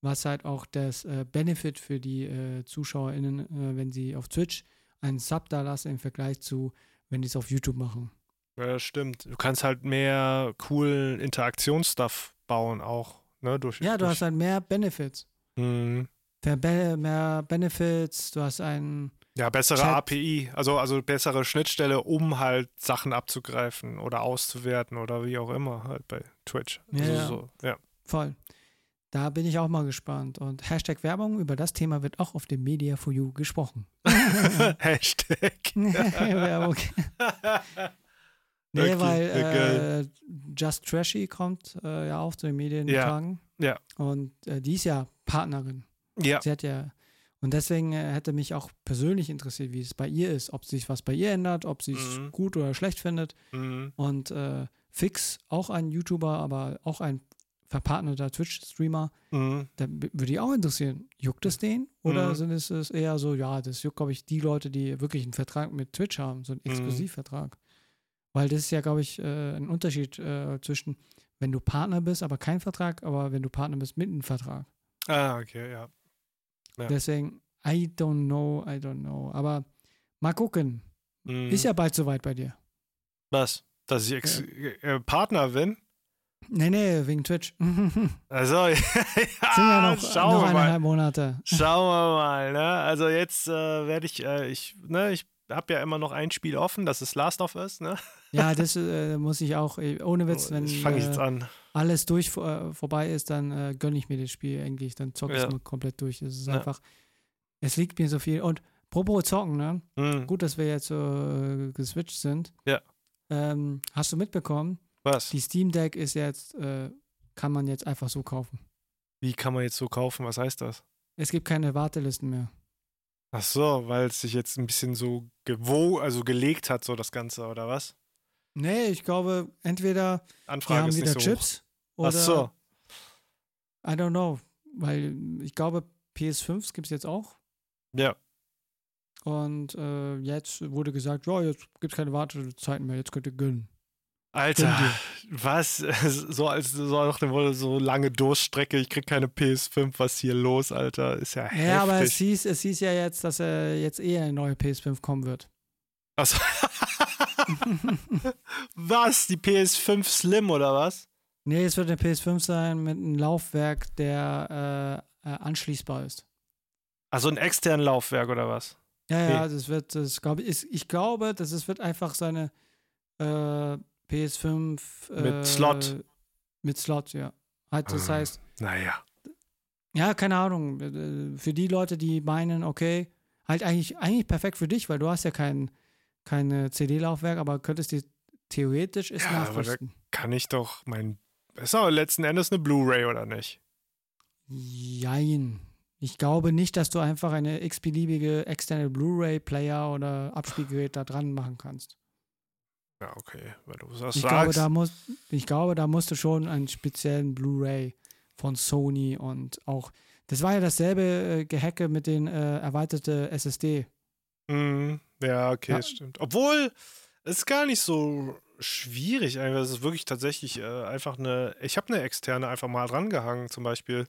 S3: was halt auch das äh, Benefit für die äh, ZuschauerInnen, äh, wenn sie auf Twitch einen Sub da lassen im Vergleich zu, wenn die es auf YouTube machen.
S2: Ja, das stimmt. Du kannst halt mehr coolen Interaktionsstuff bauen auch, ne? Durch,
S3: Ja, du
S2: durch,
S3: hast halt mehr Benefits.
S2: Mhm.
S3: Mehr, mehr Benefits, du hast einen,
S2: Ja, bessere
S3: Chat.
S2: API, also, also bessere Schnittstelle, um halt Sachen abzugreifen oder auszuwerten oder wie auch immer halt bei Twitch. Also
S3: ja.
S2: So, ja.
S3: voll. Da bin ich auch mal gespannt. Und Hashtag Werbung, über das Thema wird auch auf dem Media for You gesprochen.
S2: Hashtag.
S3: Werbung. Nee,
S2: Okay,
S3: weil
S2: geil.
S3: äh, Just Trashy kommt äh, ja auch zu den Medien
S2: Ja,
S3: Tagen.
S2: ja.
S3: Und äh, die ist ja Partnerin.
S2: Ja.
S3: Sie hat ja. Und deswegen äh, hätte mich auch persönlich interessiert, wie es bei ihr ist, ob sich was bei ihr ändert, ob sie es
S2: Mhm.
S3: gut oder schlecht findet.
S2: Mhm.
S3: Und äh, Fix, auch ein YouTuber, aber auch ein verpartnerter Twitch-Streamer,
S2: Mhm.
S3: da würde ich auch interessieren. Juckt es den? Oder
S2: Mhm.
S3: sind es, es eher so, ja, das juckt, glaube ich, die Leute, die wirklich einen Vertrag mit Twitch haben, so einen
S2: Mhm.
S3: Exklusivvertrag. Weil das ist ja, glaube ich, äh, ein Unterschied äh, zwischen, wenn du Partner bist, aber kein Vertrag, aber wenn du Partner bist mit einem Vertrag.
S2: Ah, okay, ja. Ja.
S3: Deswegen, I don't know, I don't know. Aber mal gucken.
S2: Mhm.
S3: Ist ja bald soweit bei dir.
S2: Was? Dass ich Ex äh, Partner bin?
S3: Nee, nee, wegen Twitch.
S2: Also, ja,
S3: ja noch,
S2: schauen
S3: noch
S2: wir mal.
S3: eineinhalb Monate.
S2: Schauen wir mal, ne? Also jetzt äh, werde ich, äh, ich, ne, ich habe ja immer noch ein Spiel offen, das ist Last of Us, ne?
S3: Ja, das äh, muss ich auch, äh, ohne Witz, wenn
S2: ich jetzt
S3: äh, alles durch äh, vorbei ist, dann gönne ich mir das Spiel eigentlich, dann zocke ich
S2: Ja.
S3: es nur komplett durch. Es ist
S2: Ja.
S3: einfach, es liegt mir so viel. Und apropos zocken, ne?
S2: Hm,
S3: Gut, dass wir jetzt so geswitcht sind.
S2: Ja.
S3: Ähm, hast du mitbekommen?
S2: Was?
S3: Die Steam Deck ist jetzt, äh, kann man jetzt einfach so kaufen.
S2: Wie kann man jetzt so kaufen? Was heißt das?
S3: Es gibt keine Wartelisten mehr.
S2: Ach so, weil es sich jetzt ein bisschen so gewo, also gelegt hat, so das Ganze, oder was?
S3: Nee, ich glaube, entweder die
S2: Anfrage
S3: haben
S2: ist
S3: wieder
S2: so hoch.
S3: Chips oder
S2: Ach so.
S3: I don't know. Weil ich glaube, PS5 gibt es jetzt auch.
S2: Ja.
S3: Und äh, jetzt wurde gesagt, ja, jetzt gibt es keine Wartezeiten mehr, jetzt könnt ihr gönnen.
S2: Alter, was? So als so nach dem Motto, so lange Durststrecke, ich krieg keine PS5, was hier los, Alter? Ist ja heftig.
S3: Ja, aber es hieß, es hieß ja jetzt, dass äh, jetzt eher eine neue PS5 kommen wird.
S2: Achso. was? Die PS5 Slim oder was?
S3: nee, es wird eine PS5 sein mit einem Laufwerk, der äh, äh, anschließbar ist.
S2: Also ein externen Laufwerk oder was?
S3: Ja, ja, das wird, das glaube ich, ich glaube, dass es wird einfach seine äh, PS5 äh,
S2: Mit Slot.
S3: Mit Slot, ja. Halt, das
S2: Ah.
S3: heißt,
S2: Naja.
S3: ja, keine Ahnung. äh, Für die Leute, die meinen, okay, halt eigentlich, eigentlich perfekt für dich, weil du hast ja kein, kein äh, CD-Laufwerk, aber könntest dir theoretisch es
S2: Ja, aber
S3: nachrüsten.
S2: Kann ich doch mein. Ist aber letzten Endes eine Blu-ray oder nicht?
S3: Jein. Ich glaube nicht, dass du einfach eine x-beliebige externe Blu-ray-Player oder Abspielgerät da dran machen kannst.
S2: Ja, okay. Wenn du das
S3: Ich glaube,
S2: sagst.
S3: da muss, ich glaube, da musst du schon einen speziellen Blu-ray von Sony und auch. Das war ja dasselbe äh, Gehacke mit den äh, erweiterte SSD.
S2: Mhm. Ja, okay,
S3: Ja.
S2: das stimmt. Obwohl, es ist gar nicht so schwierig. Es ist wirklich tatsächlich äh, einfach eine. Ich habe eine externe einfach mal drangehangen, zum Beispiel.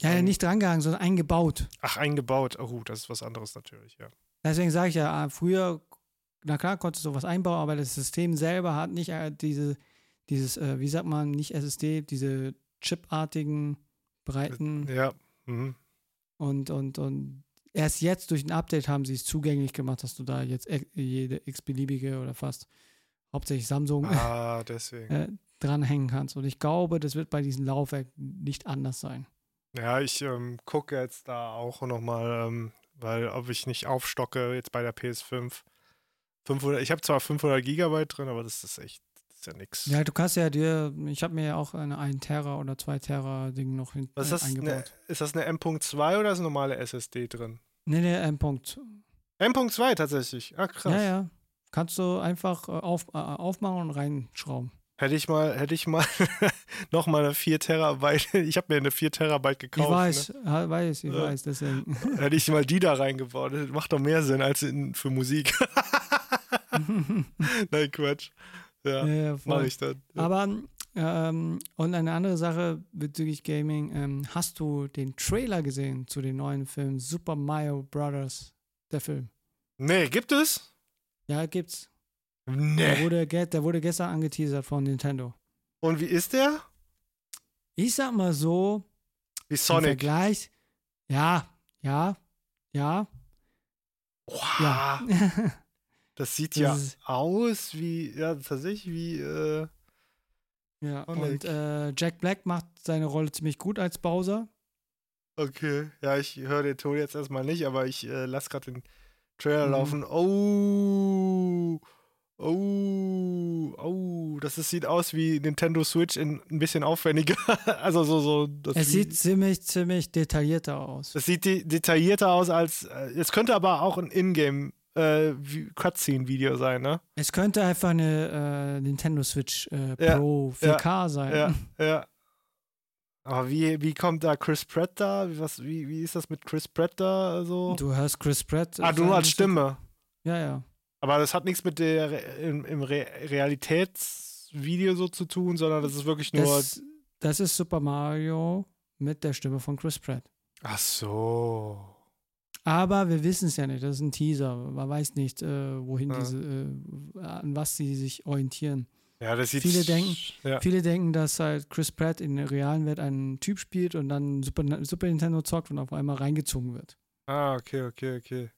S3: Ja, ja, nicht drangehangen, sondern eingebaut.
S2: Ach, eingebaut. Oh, gut, das ist was anderes natürlich, ja.
S3: Deswegen sage ich ja, äh, früher, na klar, konntest du sowas einbauen, aber das System selber hat nicht äh, diese, dieses, äh, wie sagt man, nicht SSD, diese chipartigen, breiten
S2: Ja. Mhm.
S3: und, und, und erst jetzt durch ein Update haben sie es zugänglich gemacht, dass du da jetzt e- jede x-beliebige oder fast hauptsächlich Samsung
S2: Ah, deswegen.
S3: äh, dranhängen kannst. Und ich glaube, das wird bei diesem Laufwerk nicht anders sein.
S2: Ja, ich ähm, gucke jetzt da auch nochmal, ähm, weil ob ich nicht aufstocke jetzt bei der PS5. 500, ich habe zwar 500 Gigabyte drin, aber das ist echt, das ist ja nix.
S3: Ja, du kannst ja dir, ich habe mir ja auch eine 1 Terra oder 2 Terra Ding noch hin,
S2: Was
S3: äh,
S2: ist, das, eine,
S3: eingebaut.
S2: ist das eine M.2 oder ist eine normale SSD drin?
S3: Nee, nee, Punkt.
S2: M.2 tatsächlich. Ah, krass.
S3: Ja, ja. Kannst du einfach äh, auf, äh, aufmachen und reinschrauben.
S2: Hätte ich mal, hätte ich mal noch mal eine 4 Terabyte, ich habe mir eine 4 Terabyte gekauft.
S3: ich weiß, ha- weiß, ich
S2: Ja.
S3: weiß, deswegen.
S2: Ne? Hätte ich mal die da reingebaut. Das macht doch mehr Sinn als in, für Musik. Nein, Quatsch. Ja,
S3: ja,
S2: mache ich dann. Ja.
S3: Aber, ähm, und eine andere Sache bezüglich Gaming, ähm, hast du den Trailer gesehen zu dem neuen Film Super Mario Brothers, der Film?
S2: Nee, gibt es?
S3: Ja, gibt's. Der
S2: Nee.
S3: wurde, ge- der wurde gestern angeteasert von Nintendo.
S2: Und wie ist der?
S3: Ich sag mal so,
S2: Wie
S3: im
S2: Sonic.
S3: Vergleich, ja, ja, ja,
S2: Wow.
S3: ja.
S2: Das sieht
S3: Das
S2: ja
S3: ist-
S2: aus wie, ja, tatsächlich wie, äh,
S3: ja.
S2: Sonic.
S3: Und äh, Jack Black macht seine Rolle ziemlich gut als Bowser.
S2: okay. Ja, ich höre den Ton jetzt erstmal nicht, aber ich äh, lasse gerade den Trailer
S3: Mhm.
S2: laufen. Oh. Oh, oh, das ist, sieht aus wie Nintendo Switch in ein bisschen aufwendiger. also so, so.
S3: Es sieht ziemlich, ziemlich detaillierter aus.
S2: Das sieht de detaillierter aus als. Äh, es könnte aber auch ein Ingame äh, Cutscene-Video sein, ne?
S3: Es könnte einfach eine äh, Nintendo Switch äh,
S2: Ja,
S3: Pro 4K sein.
S2: Ja, ja. Aber wie, wie kommt da Chris Pratt da? Wie, was, wie, wie ist das mit Chris Pratt da so?
S3: Du hörst Chris Pratt.
S2: ah, du als Stimme.
S3: Ja, ja.
S2: Aber das hat nichts mit der im, im Re Realitätsvideo so zu tun, sondern das ist wirklich nur.
S3: Das, das ist Super Mario mit der Stimme von Chris Pratt.
S2: Ach so.
S3: Aber wir wissen es ja nicht. Das ist ein Teaser. Man weiß nicht, äh, wohin
S2: Ja.
S3: diese, äh, an was sie sich orientieren.
S2: Ja, das sieht.
S3: Viele denken-
S2: Ja.
S3: Viele denken, dass halt Chris Pratt in der realen Welt einen Typ spielt und dann Super, Super Nintendo zockt und auf einmal reingezogen wird.
S2: Ah, okay, okay, okay.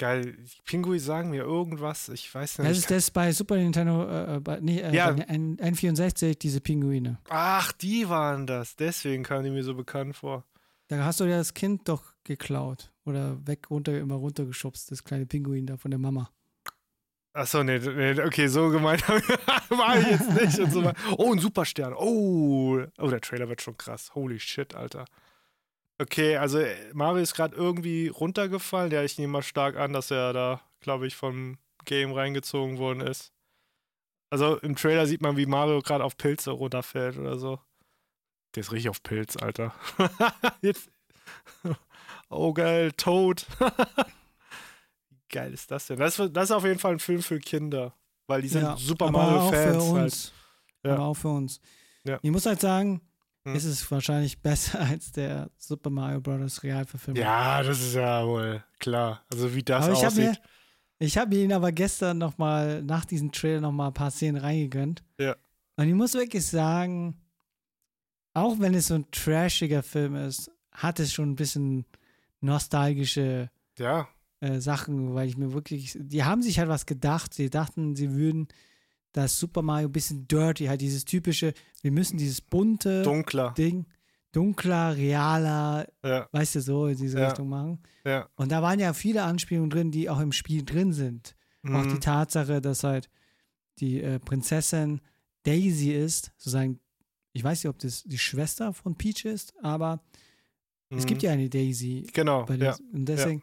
S2: Geil. Pinguis sagen mir irgendwas. Ich weiß nicht.
S3: Das ist das bei Super Nintendo, äh, äh, bei, nee, äh,
S2: Ja.
S3: bei N- N64, diese Pinguine.
S2: Ach, die waren das. Deswegen kamen die mir so bekannt vor.
S3: Da hast du ja das Kind doch geklaut oder weg, runter, immer runtergeschubst, das kleine Pinguin da von der Mama.
S2: Achso, nee, nee, okay, so gemeint war ich jetzt nicht. Und so war, oh, ein Superstern. Oh, oh, der Trailer wird schon krass. Holy shit, Alter. Okay, also äh, Mario ist gerade irgendwie runtergefallen. Ja, ich nehme mal stark an, dass er da, glaube ich, vom Game reingezogen worden ist. Also im Trailer sieht man, wie Mario gerade auf Pilze runterfällt oder so. Der ist richtig auf Pilz, Alter. Jetzt. Oh, geil, Toad. Wie geil ist das denn? Das, ist- das ist auf jeden Fall ein Film für Kinder, weil die sind
S3: Ja,
S2: Super Mario-Fans halt. Ja.
S3: Aber auch für uns.
S2: Ja.
S3: Ich muss halt sagen,
S2: Hm.
S3: ist es wahrscheinlich besser als der Super Mario Bros. Realverfilmung.
S2: Ja, das ist ja wohl klar. Also wie das
S3: aber ich habe
S2: aussieht.
S3: mir, ich habe ihn aber gestern noch mal nach diesem Trailer noch mal ein paar Szenen reingegönnt.
S2: Ja.
S3: Und ich muss wirklich sagen, auch wenn es so ein trashiger Film ist, hat es schon ein bisschen nostalgische
S2: ja,
S3: äh, Sachen, weil ich mir wirklich, die haben sich halt was gedacht. Sie dachten, sie würden das Super Mario ein bisschen dirty, halt dieses typische, wir müssen dieses bunte
S2: dunkler.
S3: Ding, dunkler, realer,
S2: Ja,
S3: weißt du, so in diese
S2: Ja.
S3: Richtung machen.
S2: ja.
S3: Und da waren ja viele Anspielungen drin, die auch im Spiel drin sind. Auch die
S2: Mhm.
S3: Tatsache, dass halt die äh, Prinzessin Daisy ist, sozusagen, ich weiß nicht, ob das die Schwester von Peach ist, aber es gibt
S2: Mhm.
S3: ja eine Daisy
S2: Genau,
S3: bei
S2: ja.
S3: den, Und deswegen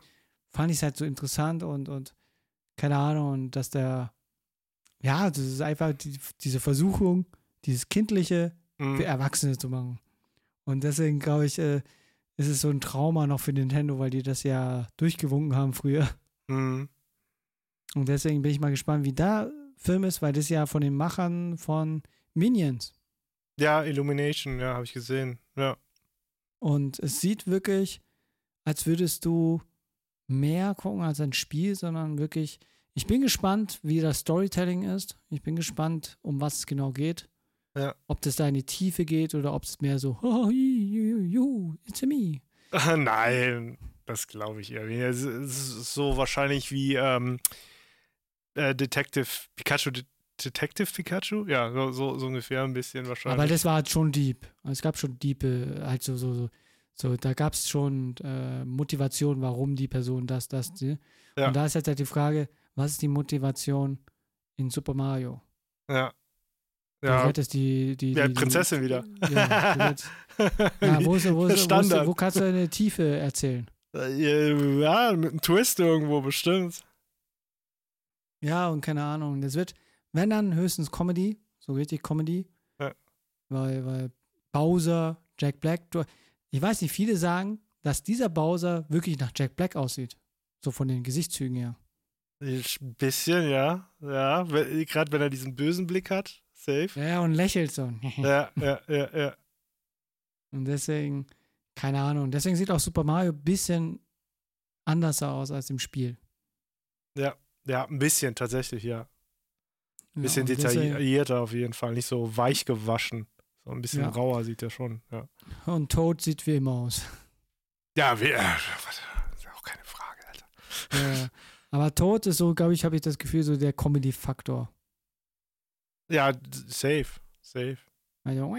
S3: fand ich es halt so interessant und, und keine Ahnung, und dass der, ja, das ist einfach die, diese Versuchung, dieses Kindliche
S2: Mhm.
S3: für Erwachsene zu machen. Und deswegen glaube ich, äh, ist es so ein Trauma noch für Nintendo, weil die das ja durchgewunken haben früher.
S2: Mhm.
S3: Und deswegen bin ich mal gespannt, wie der Film ist, weil das ja von den Machern von Minions.
S2: Ja, Illumination, ja, habe ich gesehen. Ja.
S3: Und es sieht wirklich, als würdest du mehr gucken als ein Spiel, sondern wirklich, ich bin gespannt, wie das Storytelling ist. Ich bin gespannt, um was es genau geht.
S2: Ja.
S3: Ob das da in die Tiefe geht oder ob es mehr so, oh, you, you, it's me.
S2: Nein. das glaube ich irgendwie. Es ist so wahrscheinlich wie ähm, äh, Detective Pikachu. De Detective Pikachu? Ja, so, so, so, ungefähr ein bisschen wahrscheinlich.
S3: Aber das war halt schon deep. Es gab schon Diepe, halt so, so, so. so da gab es schon äh, Motivation, warum die Person das, das, die. Ja. Und da ist jetzt halt die Frage, was ist die Motivation in Super Mario?
S2: Ja.
S3: Ja. Du rettest die, die,
S2: ja,
S3: die,
S2: Prinzessin
S3: die,
S2: wieder.
S3: Ja, ja wo, ist, wo, ist, wo, ist, wo kannst du eine Tiefe erzählen?
S2: Ja, mit einem Twist irgendwo bestimmt.
S3: Ja, und keine Ahnung. Das wird, wenn dann höchstens Comedy, so richtig Comedy.
S2: Ja.
S3: Weil, weil Bowser, Jack Black, ich weiß nicht, viele sagen, dass dieser Bowser wirklich nach Jack Black aussieht. So von den Gesichtszügen her.
S2: Ein bisschen, ja. Ja, gerade wenn er diesen bösen Blick hat. Safe.
S3: Ja, und lächelt so.
S2: ja, ja, ja, ja.
S3: Und deswegen, keine Ahnung. Deswegen sieht auch Super Mario ein bisschen anders aus als im Spiel.
S2: Ja, ja, ein bisschen tatsächlich, ja. Ein bisschen ja, detaillierter auf jeden Fall, nicht so weich gewaschen. So ein bisschen ja. rauer sieht er schon, ja.
S3: Und Toad sieht wie immer aus.
S2: Ja, wie, äh, das ist auch keine Frage, Alter.
S3: Ja, aber Toad ist so, glaube ich, habe ich das Gefühl, so der Comedy-Faktor.
S2: Ja, safe, safe.
S3: Also,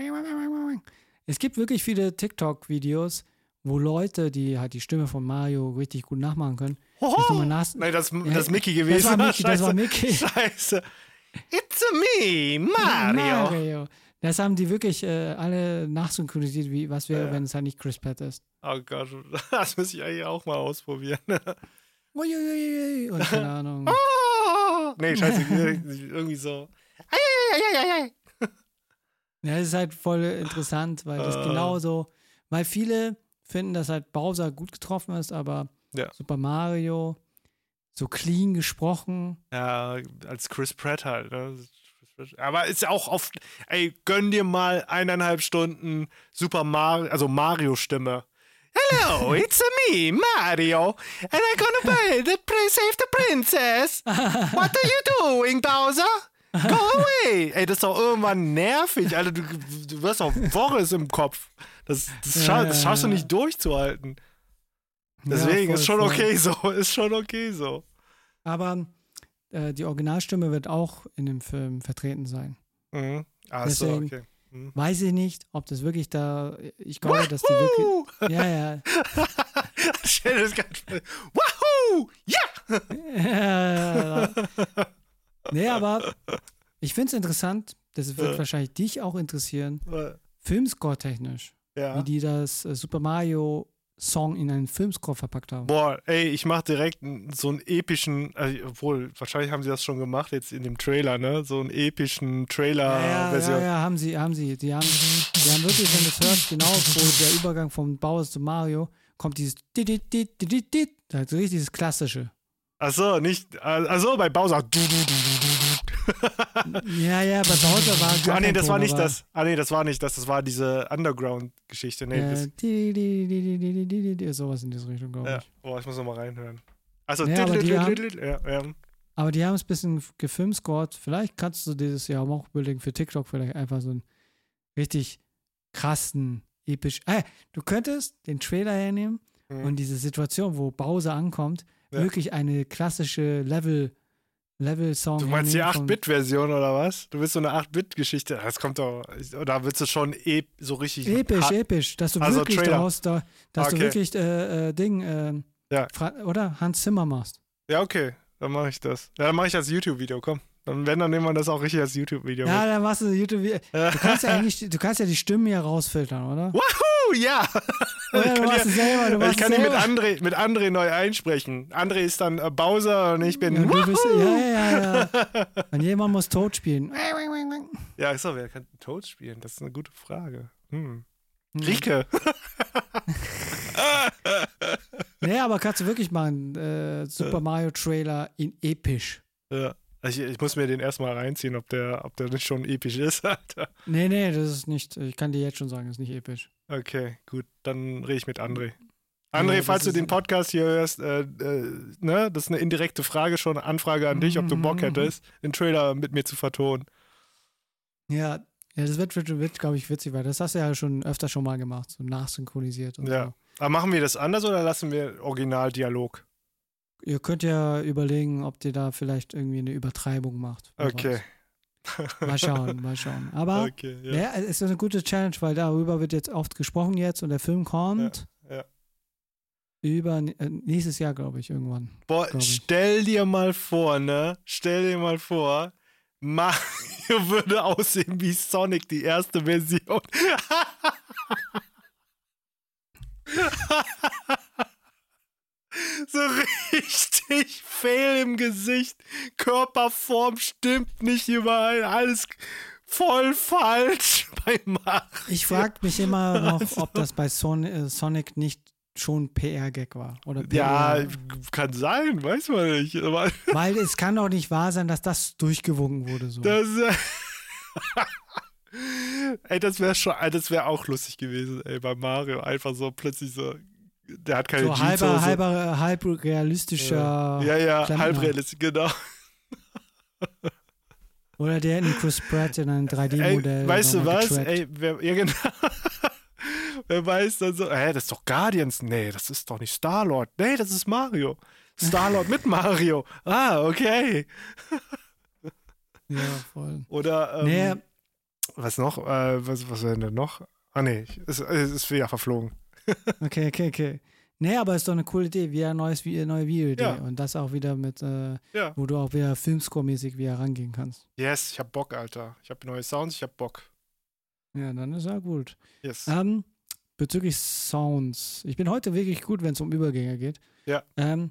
S3: es gibt wirklich viele TikTok-Videos, wo Leute, die halt die Stimme von Mario richtig gut nachmachen können.
S2: Hoho! Das Nein, das, das ist Mickey gewesen.
S3: Das war Mickey, das war Mickey.
S2: Scheiße. It's a me, Mario. Mario.
S3: Das haben die wirklich äh, alle nachsynchronisiert, wie was wäre, ja. wenn es halt nicht Chris Pratt ist.
S2: Oh Gott, das muss ich eigentlich auch mal ausprobieren.
S3: Und keine Ahnung.
S2: Oh! Nee, scheiße, irgendwie so.
S3: Ja, das ist halt voll interessant, weil das uh. genauso, weil viele finden, dass halt Bowser gut getroffen ist, aber
S2: ja.
S3: Super Mario so clean gesprochen.
S2: Ja, als Chris Pratt halt. Ne? Aber ist ja auch oft, ey, gönn dir mal eineinhalb Stunden Super Mario, also Mario-Stimme. Hello, it's me, Mario, and I'm gonna play the save the princess. What are you doing, Bowser? Go away! Ey, das ist doch irgendwann nervig, Alter. Du, du wirst doch Woches im Kopf. Das, das, scha das schaffst du nicht durchzuhalten. Deswegen ja, voll, ist schon voll. okay so. Ist schon okay so.
S3: Aber äh, die Originalstimme wird auch in dem Film vertreten sein.
S2: Mhm. Ach Deswegen so, okay. Mhm.
S3: Weiß ich nicht, ob das wirklich da. Ich glaube, Wahoo! dass die wirklich. Ja, ja.
S2: Ganz Wahoo! Ja!
S3: ja, ja, ja. Nee, aber ich finde es interessant, das wird ja. wahrscheinlich dich auch interessieren, Filmscore-technisch,
S2: ja.
S3: wie die das äh, Super Mario Song in einen Filmscore verpackt haben.
S2: Boah, ey, ich mach direkt so einen epischen, also, obwohl, wahrscheinlich haben sie das schon gemacht jetzt in dem Trailer, ne? So einen epischen Trailer-Version.
S3: Ja, ja, ja, haben sie, haben sie. Die haben, die haben wirklich, wenn du es hörst, genau wo der Übergang vom Bowser zu Mario, kommt dieses halt so richtig dieses klassische.
S2: Achso, nicht, also bei Bowser.
S3: ja, ja, bei Bowser war gar
S2: Ah, nee, das war nicht das. Ah, nee, das war nicht das. Das war diese Underground-Geschichte. Nee,
S3: äh, sowas in diese Richtung, glaube
S2: ja. ich. Boah, ich muss nochmal reinhören. Also,
S3: ja, aber die haben,
S2: ja, ja.
S3: Aber die haben es ein bisschen gefilmscored. Vielleicht kannst du dieses Jahr auch überlegen, für TikTok vielleicht einfach so einen richtig krassen, episch. Äh, du könntest den Trailer hernehmen mhm. und diese Situation, wo Bowser ankommt, ja. wirklich eine klassische Level- Level-Song.
S2: Du meinst die 8-Bit-Version oder was? Du willst so eine 8-Bit-Geschichte. Das kommt doch. Oder willst du schon ep so richtig.
S3: Episch, episch. Dass du also wirklich Trailer. daraus, da, dass okay. du wirklich äh, äh, Ding, äh,
S2: ja.
S3: oder? Hans Zimmer machst.
S2: Ja, okay. Dann mache ich das. Ja, dann mache ich als YouTube-Video, komm. Dann, wenn, dann nehmen wir das auch richtig als YouTube-Video.
S3: Ja, mit. dann machst du YouTube-Video. Du kannst ja eigentlich, du kannst ja die Stimmen hier rausfiltern, oder?
S2: Wahoo, ja!
S3: Oder du machst ja, selber, du
S2: ich kann die mit André, mit André neu einsprechen. André ist dann äh, Bowser und ich bin.
S3: Ja, du bist, ja, ja, ja. Und jemand muss Toad spielen.
S2: Ja, so, wer kann Toad spielen? Das ist eine gute Frage. Hm. hm. Rike.
S3: nee, aber kannst du wirklich machen. Äh, Super Mario Trailer in episch.
S2: Ja. Ich, ich, muss mir den erstmal reinziehen, ob der, ob der nicht schon episch ist, Alter.
S3: Nee, nee, das ist nicht. Ich kann dir jetzt schon sagen, das ist nicht episch.
S2: Okay, gut. Dann rede ich mit André. André, ja, falls du den Podcast hier hörst, äh, äh, ne, das ist eine indirekte Frage schon, eine Anfrage an dich, ob du Bock hättest, den Trailer mit mir zu vertonen.
S3: Ja, ja das wird, wird, wird glaube ich, witzig, weil das hast du ja schon öfter schon mal gemacht, so nachsynchronisiert und
S2: ja.
S3: so.
S2: Aber machen wir das anders oder lassen wir Originaldialog?
S3: Ihr könnt ja überlegen, ob ihr da vielleicht irgendwie eine Übertreibung macht.
S2: Okay.
S3: Mal schauen, mal schauen. Aber
S2: okay, ja.
S3: ja. es ist eine gute Challenge, weil darüber wird jetzt oft gesprochen jetzt und der Film kommt
S2: ja.
S3: über äh, nächstes Jahr, glaube ich, irgendwann.
S2: Boah, stell dir mal vor, ne? Stell dir mal vor, Mario würde aussehen wie Sonic, die erste Version. so richtig fehl im Gesicht, Körperform stimmt nicht überall, alles voll falsch bei Mario.
S3: Ich frage mich immer noch,
S2: Also.
S3: ob das bei Son äh, Sonic nicht schon PR-Gag war. Oder
S2: Ja,
S3: PR,
S2: kann sein, weiß man nicht. Aber
S3: Weil es kann doch nicht wahr sein, dass das durchgewunken wurde. So.
S2: Das, äh, ey, das wäre schon, das wäre auch lustig gewesen, ey, bei Mario. Einfach so plötzlich so, der hat keine
S3: so
S2: Jeans.
S3: halber, halber, halb realistischer.
S2: Ja, ja,
S3: Klempner.
S2: halbrealistisch, genau.
S3: Oder der in Chris Pratt in einem
S2: Ey,
S3: 3D-Modell.
S2: weißt du was?
S3: getrackt.
S2: Ey, wer, ja, genau. wer weiß dann so, hä, das ist doch Guardians. Nee, das ist doch nicht Star-Lord. Nee, das ist Mario. Star-Lord mit Mario. Ah, okay.
S3: Ja, voll.
S2: Oder, ähm,
S3: Nee,
S2: was noch? Äh, was, was wäre denn noch? Ah, nee, es, es ist wieder verflogen.
S3: Okay, okay, okay. Nee, aber ist doch eine coole Idee, wie ein neues, wie eine neue Videoidee.
S2: Ja.
S3: Und das auch wieder mit, äh,
S2: Ja.
S3: wo du auch wieder Filmscore-mäßig wieder rangehen kannst.
S2: Yes, ich hab Bock, Alter. Ich hab neue Sounds, ich hab Bock.
S3: Ja, dann ist ja gut.
S2: Yes.
S3: Ähm, bezüglich Sounds. Ich bin heute wirklich gut, wenn es um Übergänge geht.
S2: Ja.
S3: Ähm,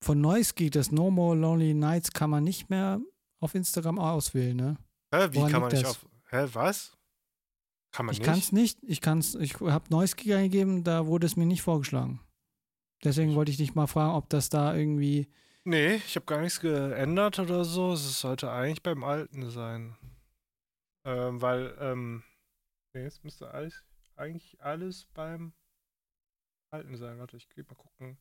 S3: von Noisky, das No More Lonely Nights, kann man nicht mehr auf Instagram auswählen, ne?
S2: Hä, wie
S3: woran
S2: kann man nicht
S3: das?
S2: auf. Hä, was? Kann man
S3: Ich
S2: nicht?
S3: kann es nicht. Ich kann's, ich habe Noisky eingegeben, da wurde es mir nicht vorgeschlagen. Deswegen wollte ich dich mal fragen, ob das da irgendwie.
S2: Nee, ich habe gar nichts geändert oder so. Es sollte eigentlich beim Alten sein. Ähm, weil, ähm. Nee, jetzt müsste alles, eigentlich alles beim Alten sein. Warte, ich geh mal gucken.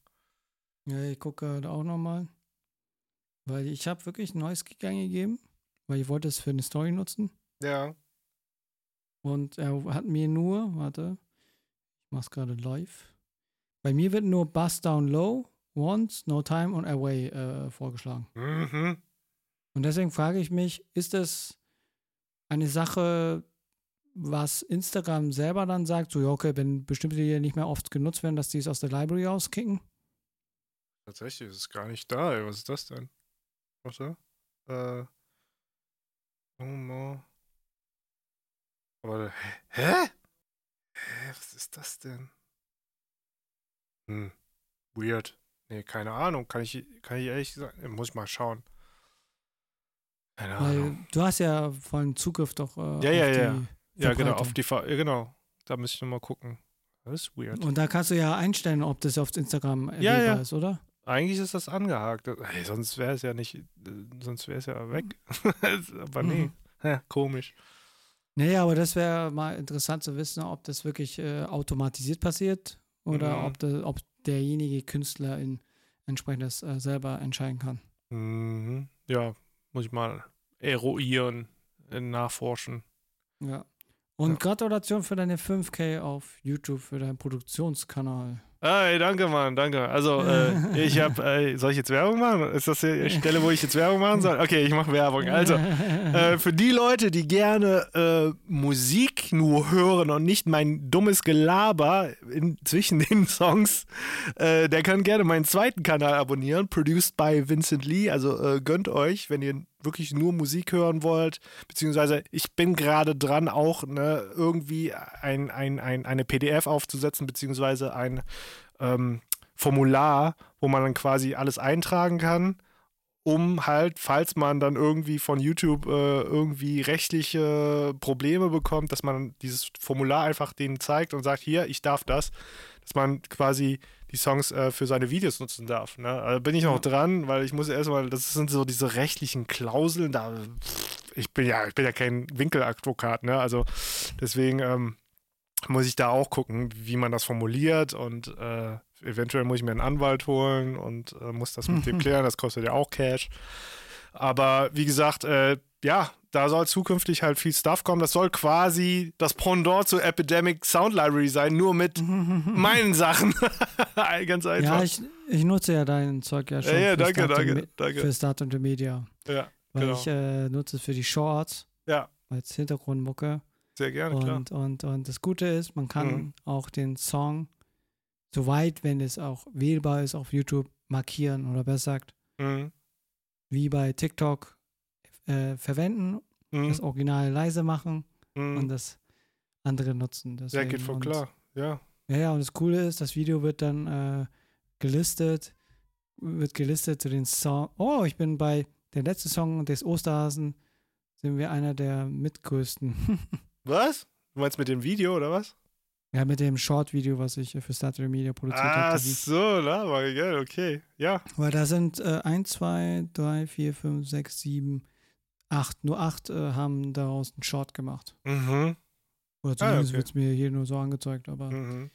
S3: Ja, ich gucke da auch nochmal. Weil ich habe wirklich Noisky eingegeben, weil ich wollte es für eine Story nutzen.
S2: Ja.
S3: Und er hat mir nur, warte, ich mach's gerade live. Bei mir wird nur Bust Down Low, Once, No Time und Away äh, vorgeschlagen.
S2: Mhm.
S3: Und deswegen frage ich mich, ist das eine Sache, was Instagram selber dann sagt, so ja, okay, wenn bestimmte Dinge nicht mehr oft genutzt werden, dass die es aus der Library rauskicken?
S2: Tatsächlich, es ist gar nicht da, ey. Was ist das denn? Warte. Äh. Oh, no. Aber, hä? Hä? Was ist das denn? Hm. Weird. Nee, keine Ahnung. Kann ich, kann ich ehrlich sagen, muss ich mal schauen. Keine
S3: Weil
S2: Ahnung.
S3: du hast ja vollen Zugriff doch äh,
S2: Ja, ja, ja. Ja, genau, auf die Ver genau. Da muss ich nochmal gucken. Das ist weird.
S3: Und da kannst du ja einstellen, ob das auf Instagram
S2: Ja, ja.
S3: ist, oder?
S2: Eigentlich ist das angehakt. Hey, sonst wäre es ja nicht, äh, sonst wäre es ja weg. Aber nee.
S3: Mhm.
S2: Ja, komisch.
S3: Nee, aber das wäre mal interessant zu wissen, ob das wirklich äh, automatisiert passiert oder
S2: Mhm.
S3: ob, de, ob derjenige Künstler in, entsprechend das äh, selber entscheiden kann.
S2: Mhm. Ja, muss ich mal eruieren, äh, nachforschen.
S3: Ja. Und
S2: Ja.
S3: Gratulation für deine 5K auf YouTube, für deinen Produktionskanal.
S2: Ey, danke, Mann, danke. Also, äh, ich habe, äh, soll ich jetzt Werbung machen? Ist das die Stelle, wo ich jetzt Werbung machen soll? Okay, ich mache Werbung. Also, äh, für die Leute, die gerne äh, Musik nur hören und nicht mein dummes Gelaber in, zwischen den Songs, äh, der kann gerne meinen zweiten Kanal abonnieren, produced by Vincent Lee. Also äh, gönnt euch, wenn ihr wirklich nur Musik hören wollt, beziehungsweise ich bin gerade dran, auch ne, irgendwie ein, ein, ein, eine PDF aufzusetzen, beziehungsweise ein ähm, Formular, wo man dann quasi alles eintragen kann um halt, falls man dann irgendwie von YouTube äh, irgendwie rechtliche Probleme bekommt, dass man dieses Formular einfach denen zeigt und sagt, hier, ich darf das, dass man quasi die Songs äh, für seine Videos nutzen darf. Ne? Also bin ich noch dran, weil ich muss erstmal, das sind so diese rechtlichen Klauseln, da ich bin ja, ich bin ja kein Winkeladvokat, ne? Also deswegen ähm, muss ich da auch gucken, wie man das formuliert und äh, eventuell muss ich mir einen Anwalt holen und äh, muss das mit dem klären. Das kostet ja auch Cash. Aber wie gesagt, äh, ja, da soll zukünftig halt viel Stuff kommen. Das soll quasi das Pendant zu Epidemic Sound Library sein, nur mit meinen Sachen. Ganz einfach.
S3: Ja, ich, ich nutze ja dein Zeug ja schon.
S2: Ja, ja, danke,
S3: Start
S2: danke, danke.
S3: Für Start und Media.
S2: ja,
S3: Weil
S2: genau.
S3: ich äh, nutze es für die Shorts
S2: ja,
S3: als Hintergrundmucke.
S2: sehr gerne, klar.
S3: Und, und, und das Gute ist, man kann
S2: Mhm.
S3: auch den Song, soweit, wenn es auch wählbar ist, auf YouTube markieren oder besser gesagt,
S2: Mhm.
S3: wie bei TikTok äh, verwenden,
S2: Mhm.
S3: das Original leise machen und
S2: Mhm.
S3: das andere nutzen.
S2: Ja,
S3: Deswegen.
S2: geht voll
S3: und,
S2: klar. Ja.
S3: Ja, ja, und das Coole ist, das Video wird dann äh, gelistet, wird gelistet zu den Song. Oh, ich bin bei der letzte Song des Osterhasen, sind wir einer der mitgrößten.
S2: Was? Du meinst mit dem Video oder was?
S3: Ja, mit dem Short-Video, was ich für Starter Media produziert
S2: Ah,
S3: habe.
S2: so, na, war geil, okay. Ja.
S3: Weil da sind äh, 1, 2, 3, 4, 5, 6, 7, 8. Nur 8 äh, haben daraus einen Short gemacht.
S2: Mhm.
S3: Oder
S2: Ah,
S3: zumindest
S2: okay.
S3: wird es mir hier nur so angezeigt. Aber
S2: Mhm.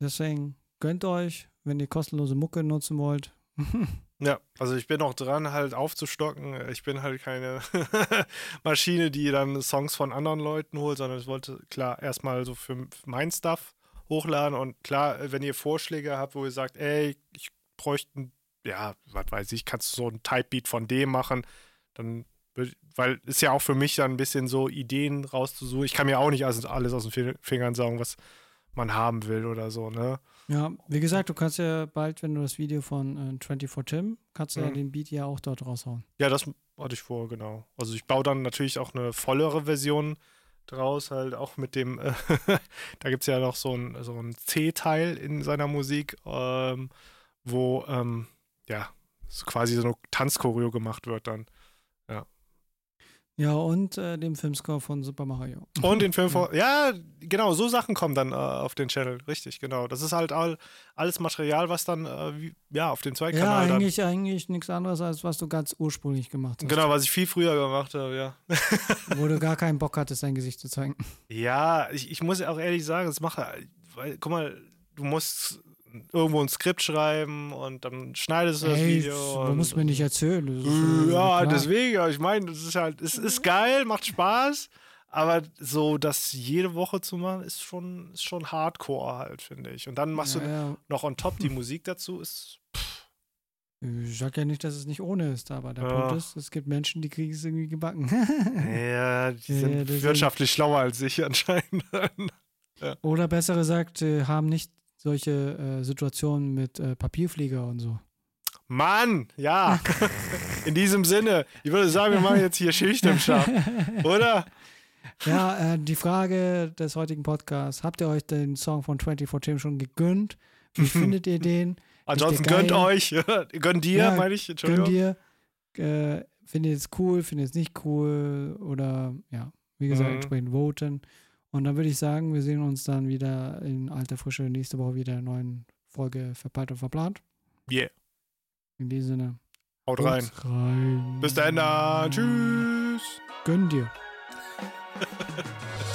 S3: deswegen gönnt euch, wenn ihr kostenlose Mucke nutzen wollt.
S2: Ja, also ich bin auch dran, halt aufzustocken. Ich bin halt keine Maschine, die dann Songs von anderen Leuten holt, sondern ich wollte klar erstmal so für mein Stuff hochladen und klar, wenn ihr Vorschläge habt, wo ihr sagt, ey, ich bräuchte, ja, was weiß ich, kannst du so ein Typebeat von dem machen, dann, weil ist ja auch für mich dann ein bisschen so Ideen rauszusuchen. Ich kann mir auch nicht alles, aus den Fi- Fingern sagen, was man haben will oder so, ne?
S3: Ja, wie gesagt, du kannst ja bald, wenn du das Video von äh, 24 Tim, kannst du ja
S2: Mhm.
S3: den Beat ja auch dort raushauen.
S2: Ja, das hatte ich vor, genau. Also ich baue dann natürlich auch eine vollere Version draus, halt auch mit dem, äh, da gibt es ja noch so ein, so ein C-Teil in seiner Musik, ähm, wo, ähm, ja, so quasi so eine Tanzchoreo gemacht wird dann.
S3: Ja, und äh, dem Filmscore von Super Mario.
S2: Und den Film vor, ja, genau, so Sachen kommen dann äh, auf den Channel, richtig, genau. Das ist halt all, alles Material, was dann, äh, wie, ja, auf dem
S3: Ja,
S2: Zweitkanal dann,
S3: eigentlich, eigentlich nichts anderes, als was du ganz ursprünglich gemacht hast.
S2: genau, was ich viel früher gemacht habe, ja.
S3: Wo du gar keinen Bock hattest, dein Gesicht zu zeigen.
S2: Ja, ich, ich muss auch ehrlich sagen, es macht, weil, guck mal, du musst irgendwo ein Skript schreiben und dann schneidest du das
S3: Ey,
S2: Video.
S3: du musst mir nicht erzählen. Äh,
S2: Ja, deswegen, ich meine, es ist halt, es ist geil, macht Spaß, aber so das jede Woche zu machen, ist schon, ist schon Hardcore halt, finde ich. Und dann machst
S3: ja,
S2: du
S3: ja.
S2: noch on top die Musik dazu, ist.
S3: Ich sag ja nicht, dass es nicht ohne ist, aber der
S2: Ja.
S3: Punkt ist, es gibt Menschen, die kriegen es irgendwie gebacken.
S2: Ja, die sind wirtschaftlich schlauer als ich anscheinend.
S3: Oder besser gesagt, äh, haben nicht solche äh, Situationen mit äh, Papierflieger und so.
S2: Mann, ja. In diesem Sinne, ich würde sagen, wir machen jetzt hier Schicht im Schacht, oder?
S3: Ja, äh, die Frage des heutigen Podcasts: Habt ihr euch den Song von 24 Tim schon gegönnt? Wie findet ihr den?
S2: Ansonsten gönnt euch. Gönnt dir,
S3: Ja,
S2: meine ich. Entschuldigung.
S3: Gönnt ihr? Äh, findet ihr es cool? Findet ihr es nicht cool? Oder ja, wie gesagt,
S2: Mhm.
S3: entsprechend voten. Und dann würde ich sagen, wir sehen uns dann wieder in alter Frische nächste Woche wieder in einer neuen Folge Verpeilt und Verplant.
S2: Yeah.
S3: In diesem Sinne.
S2: Haut rein.
S3: rein.
S2: Bis dann. Tschüss.
S3: Gönn dir.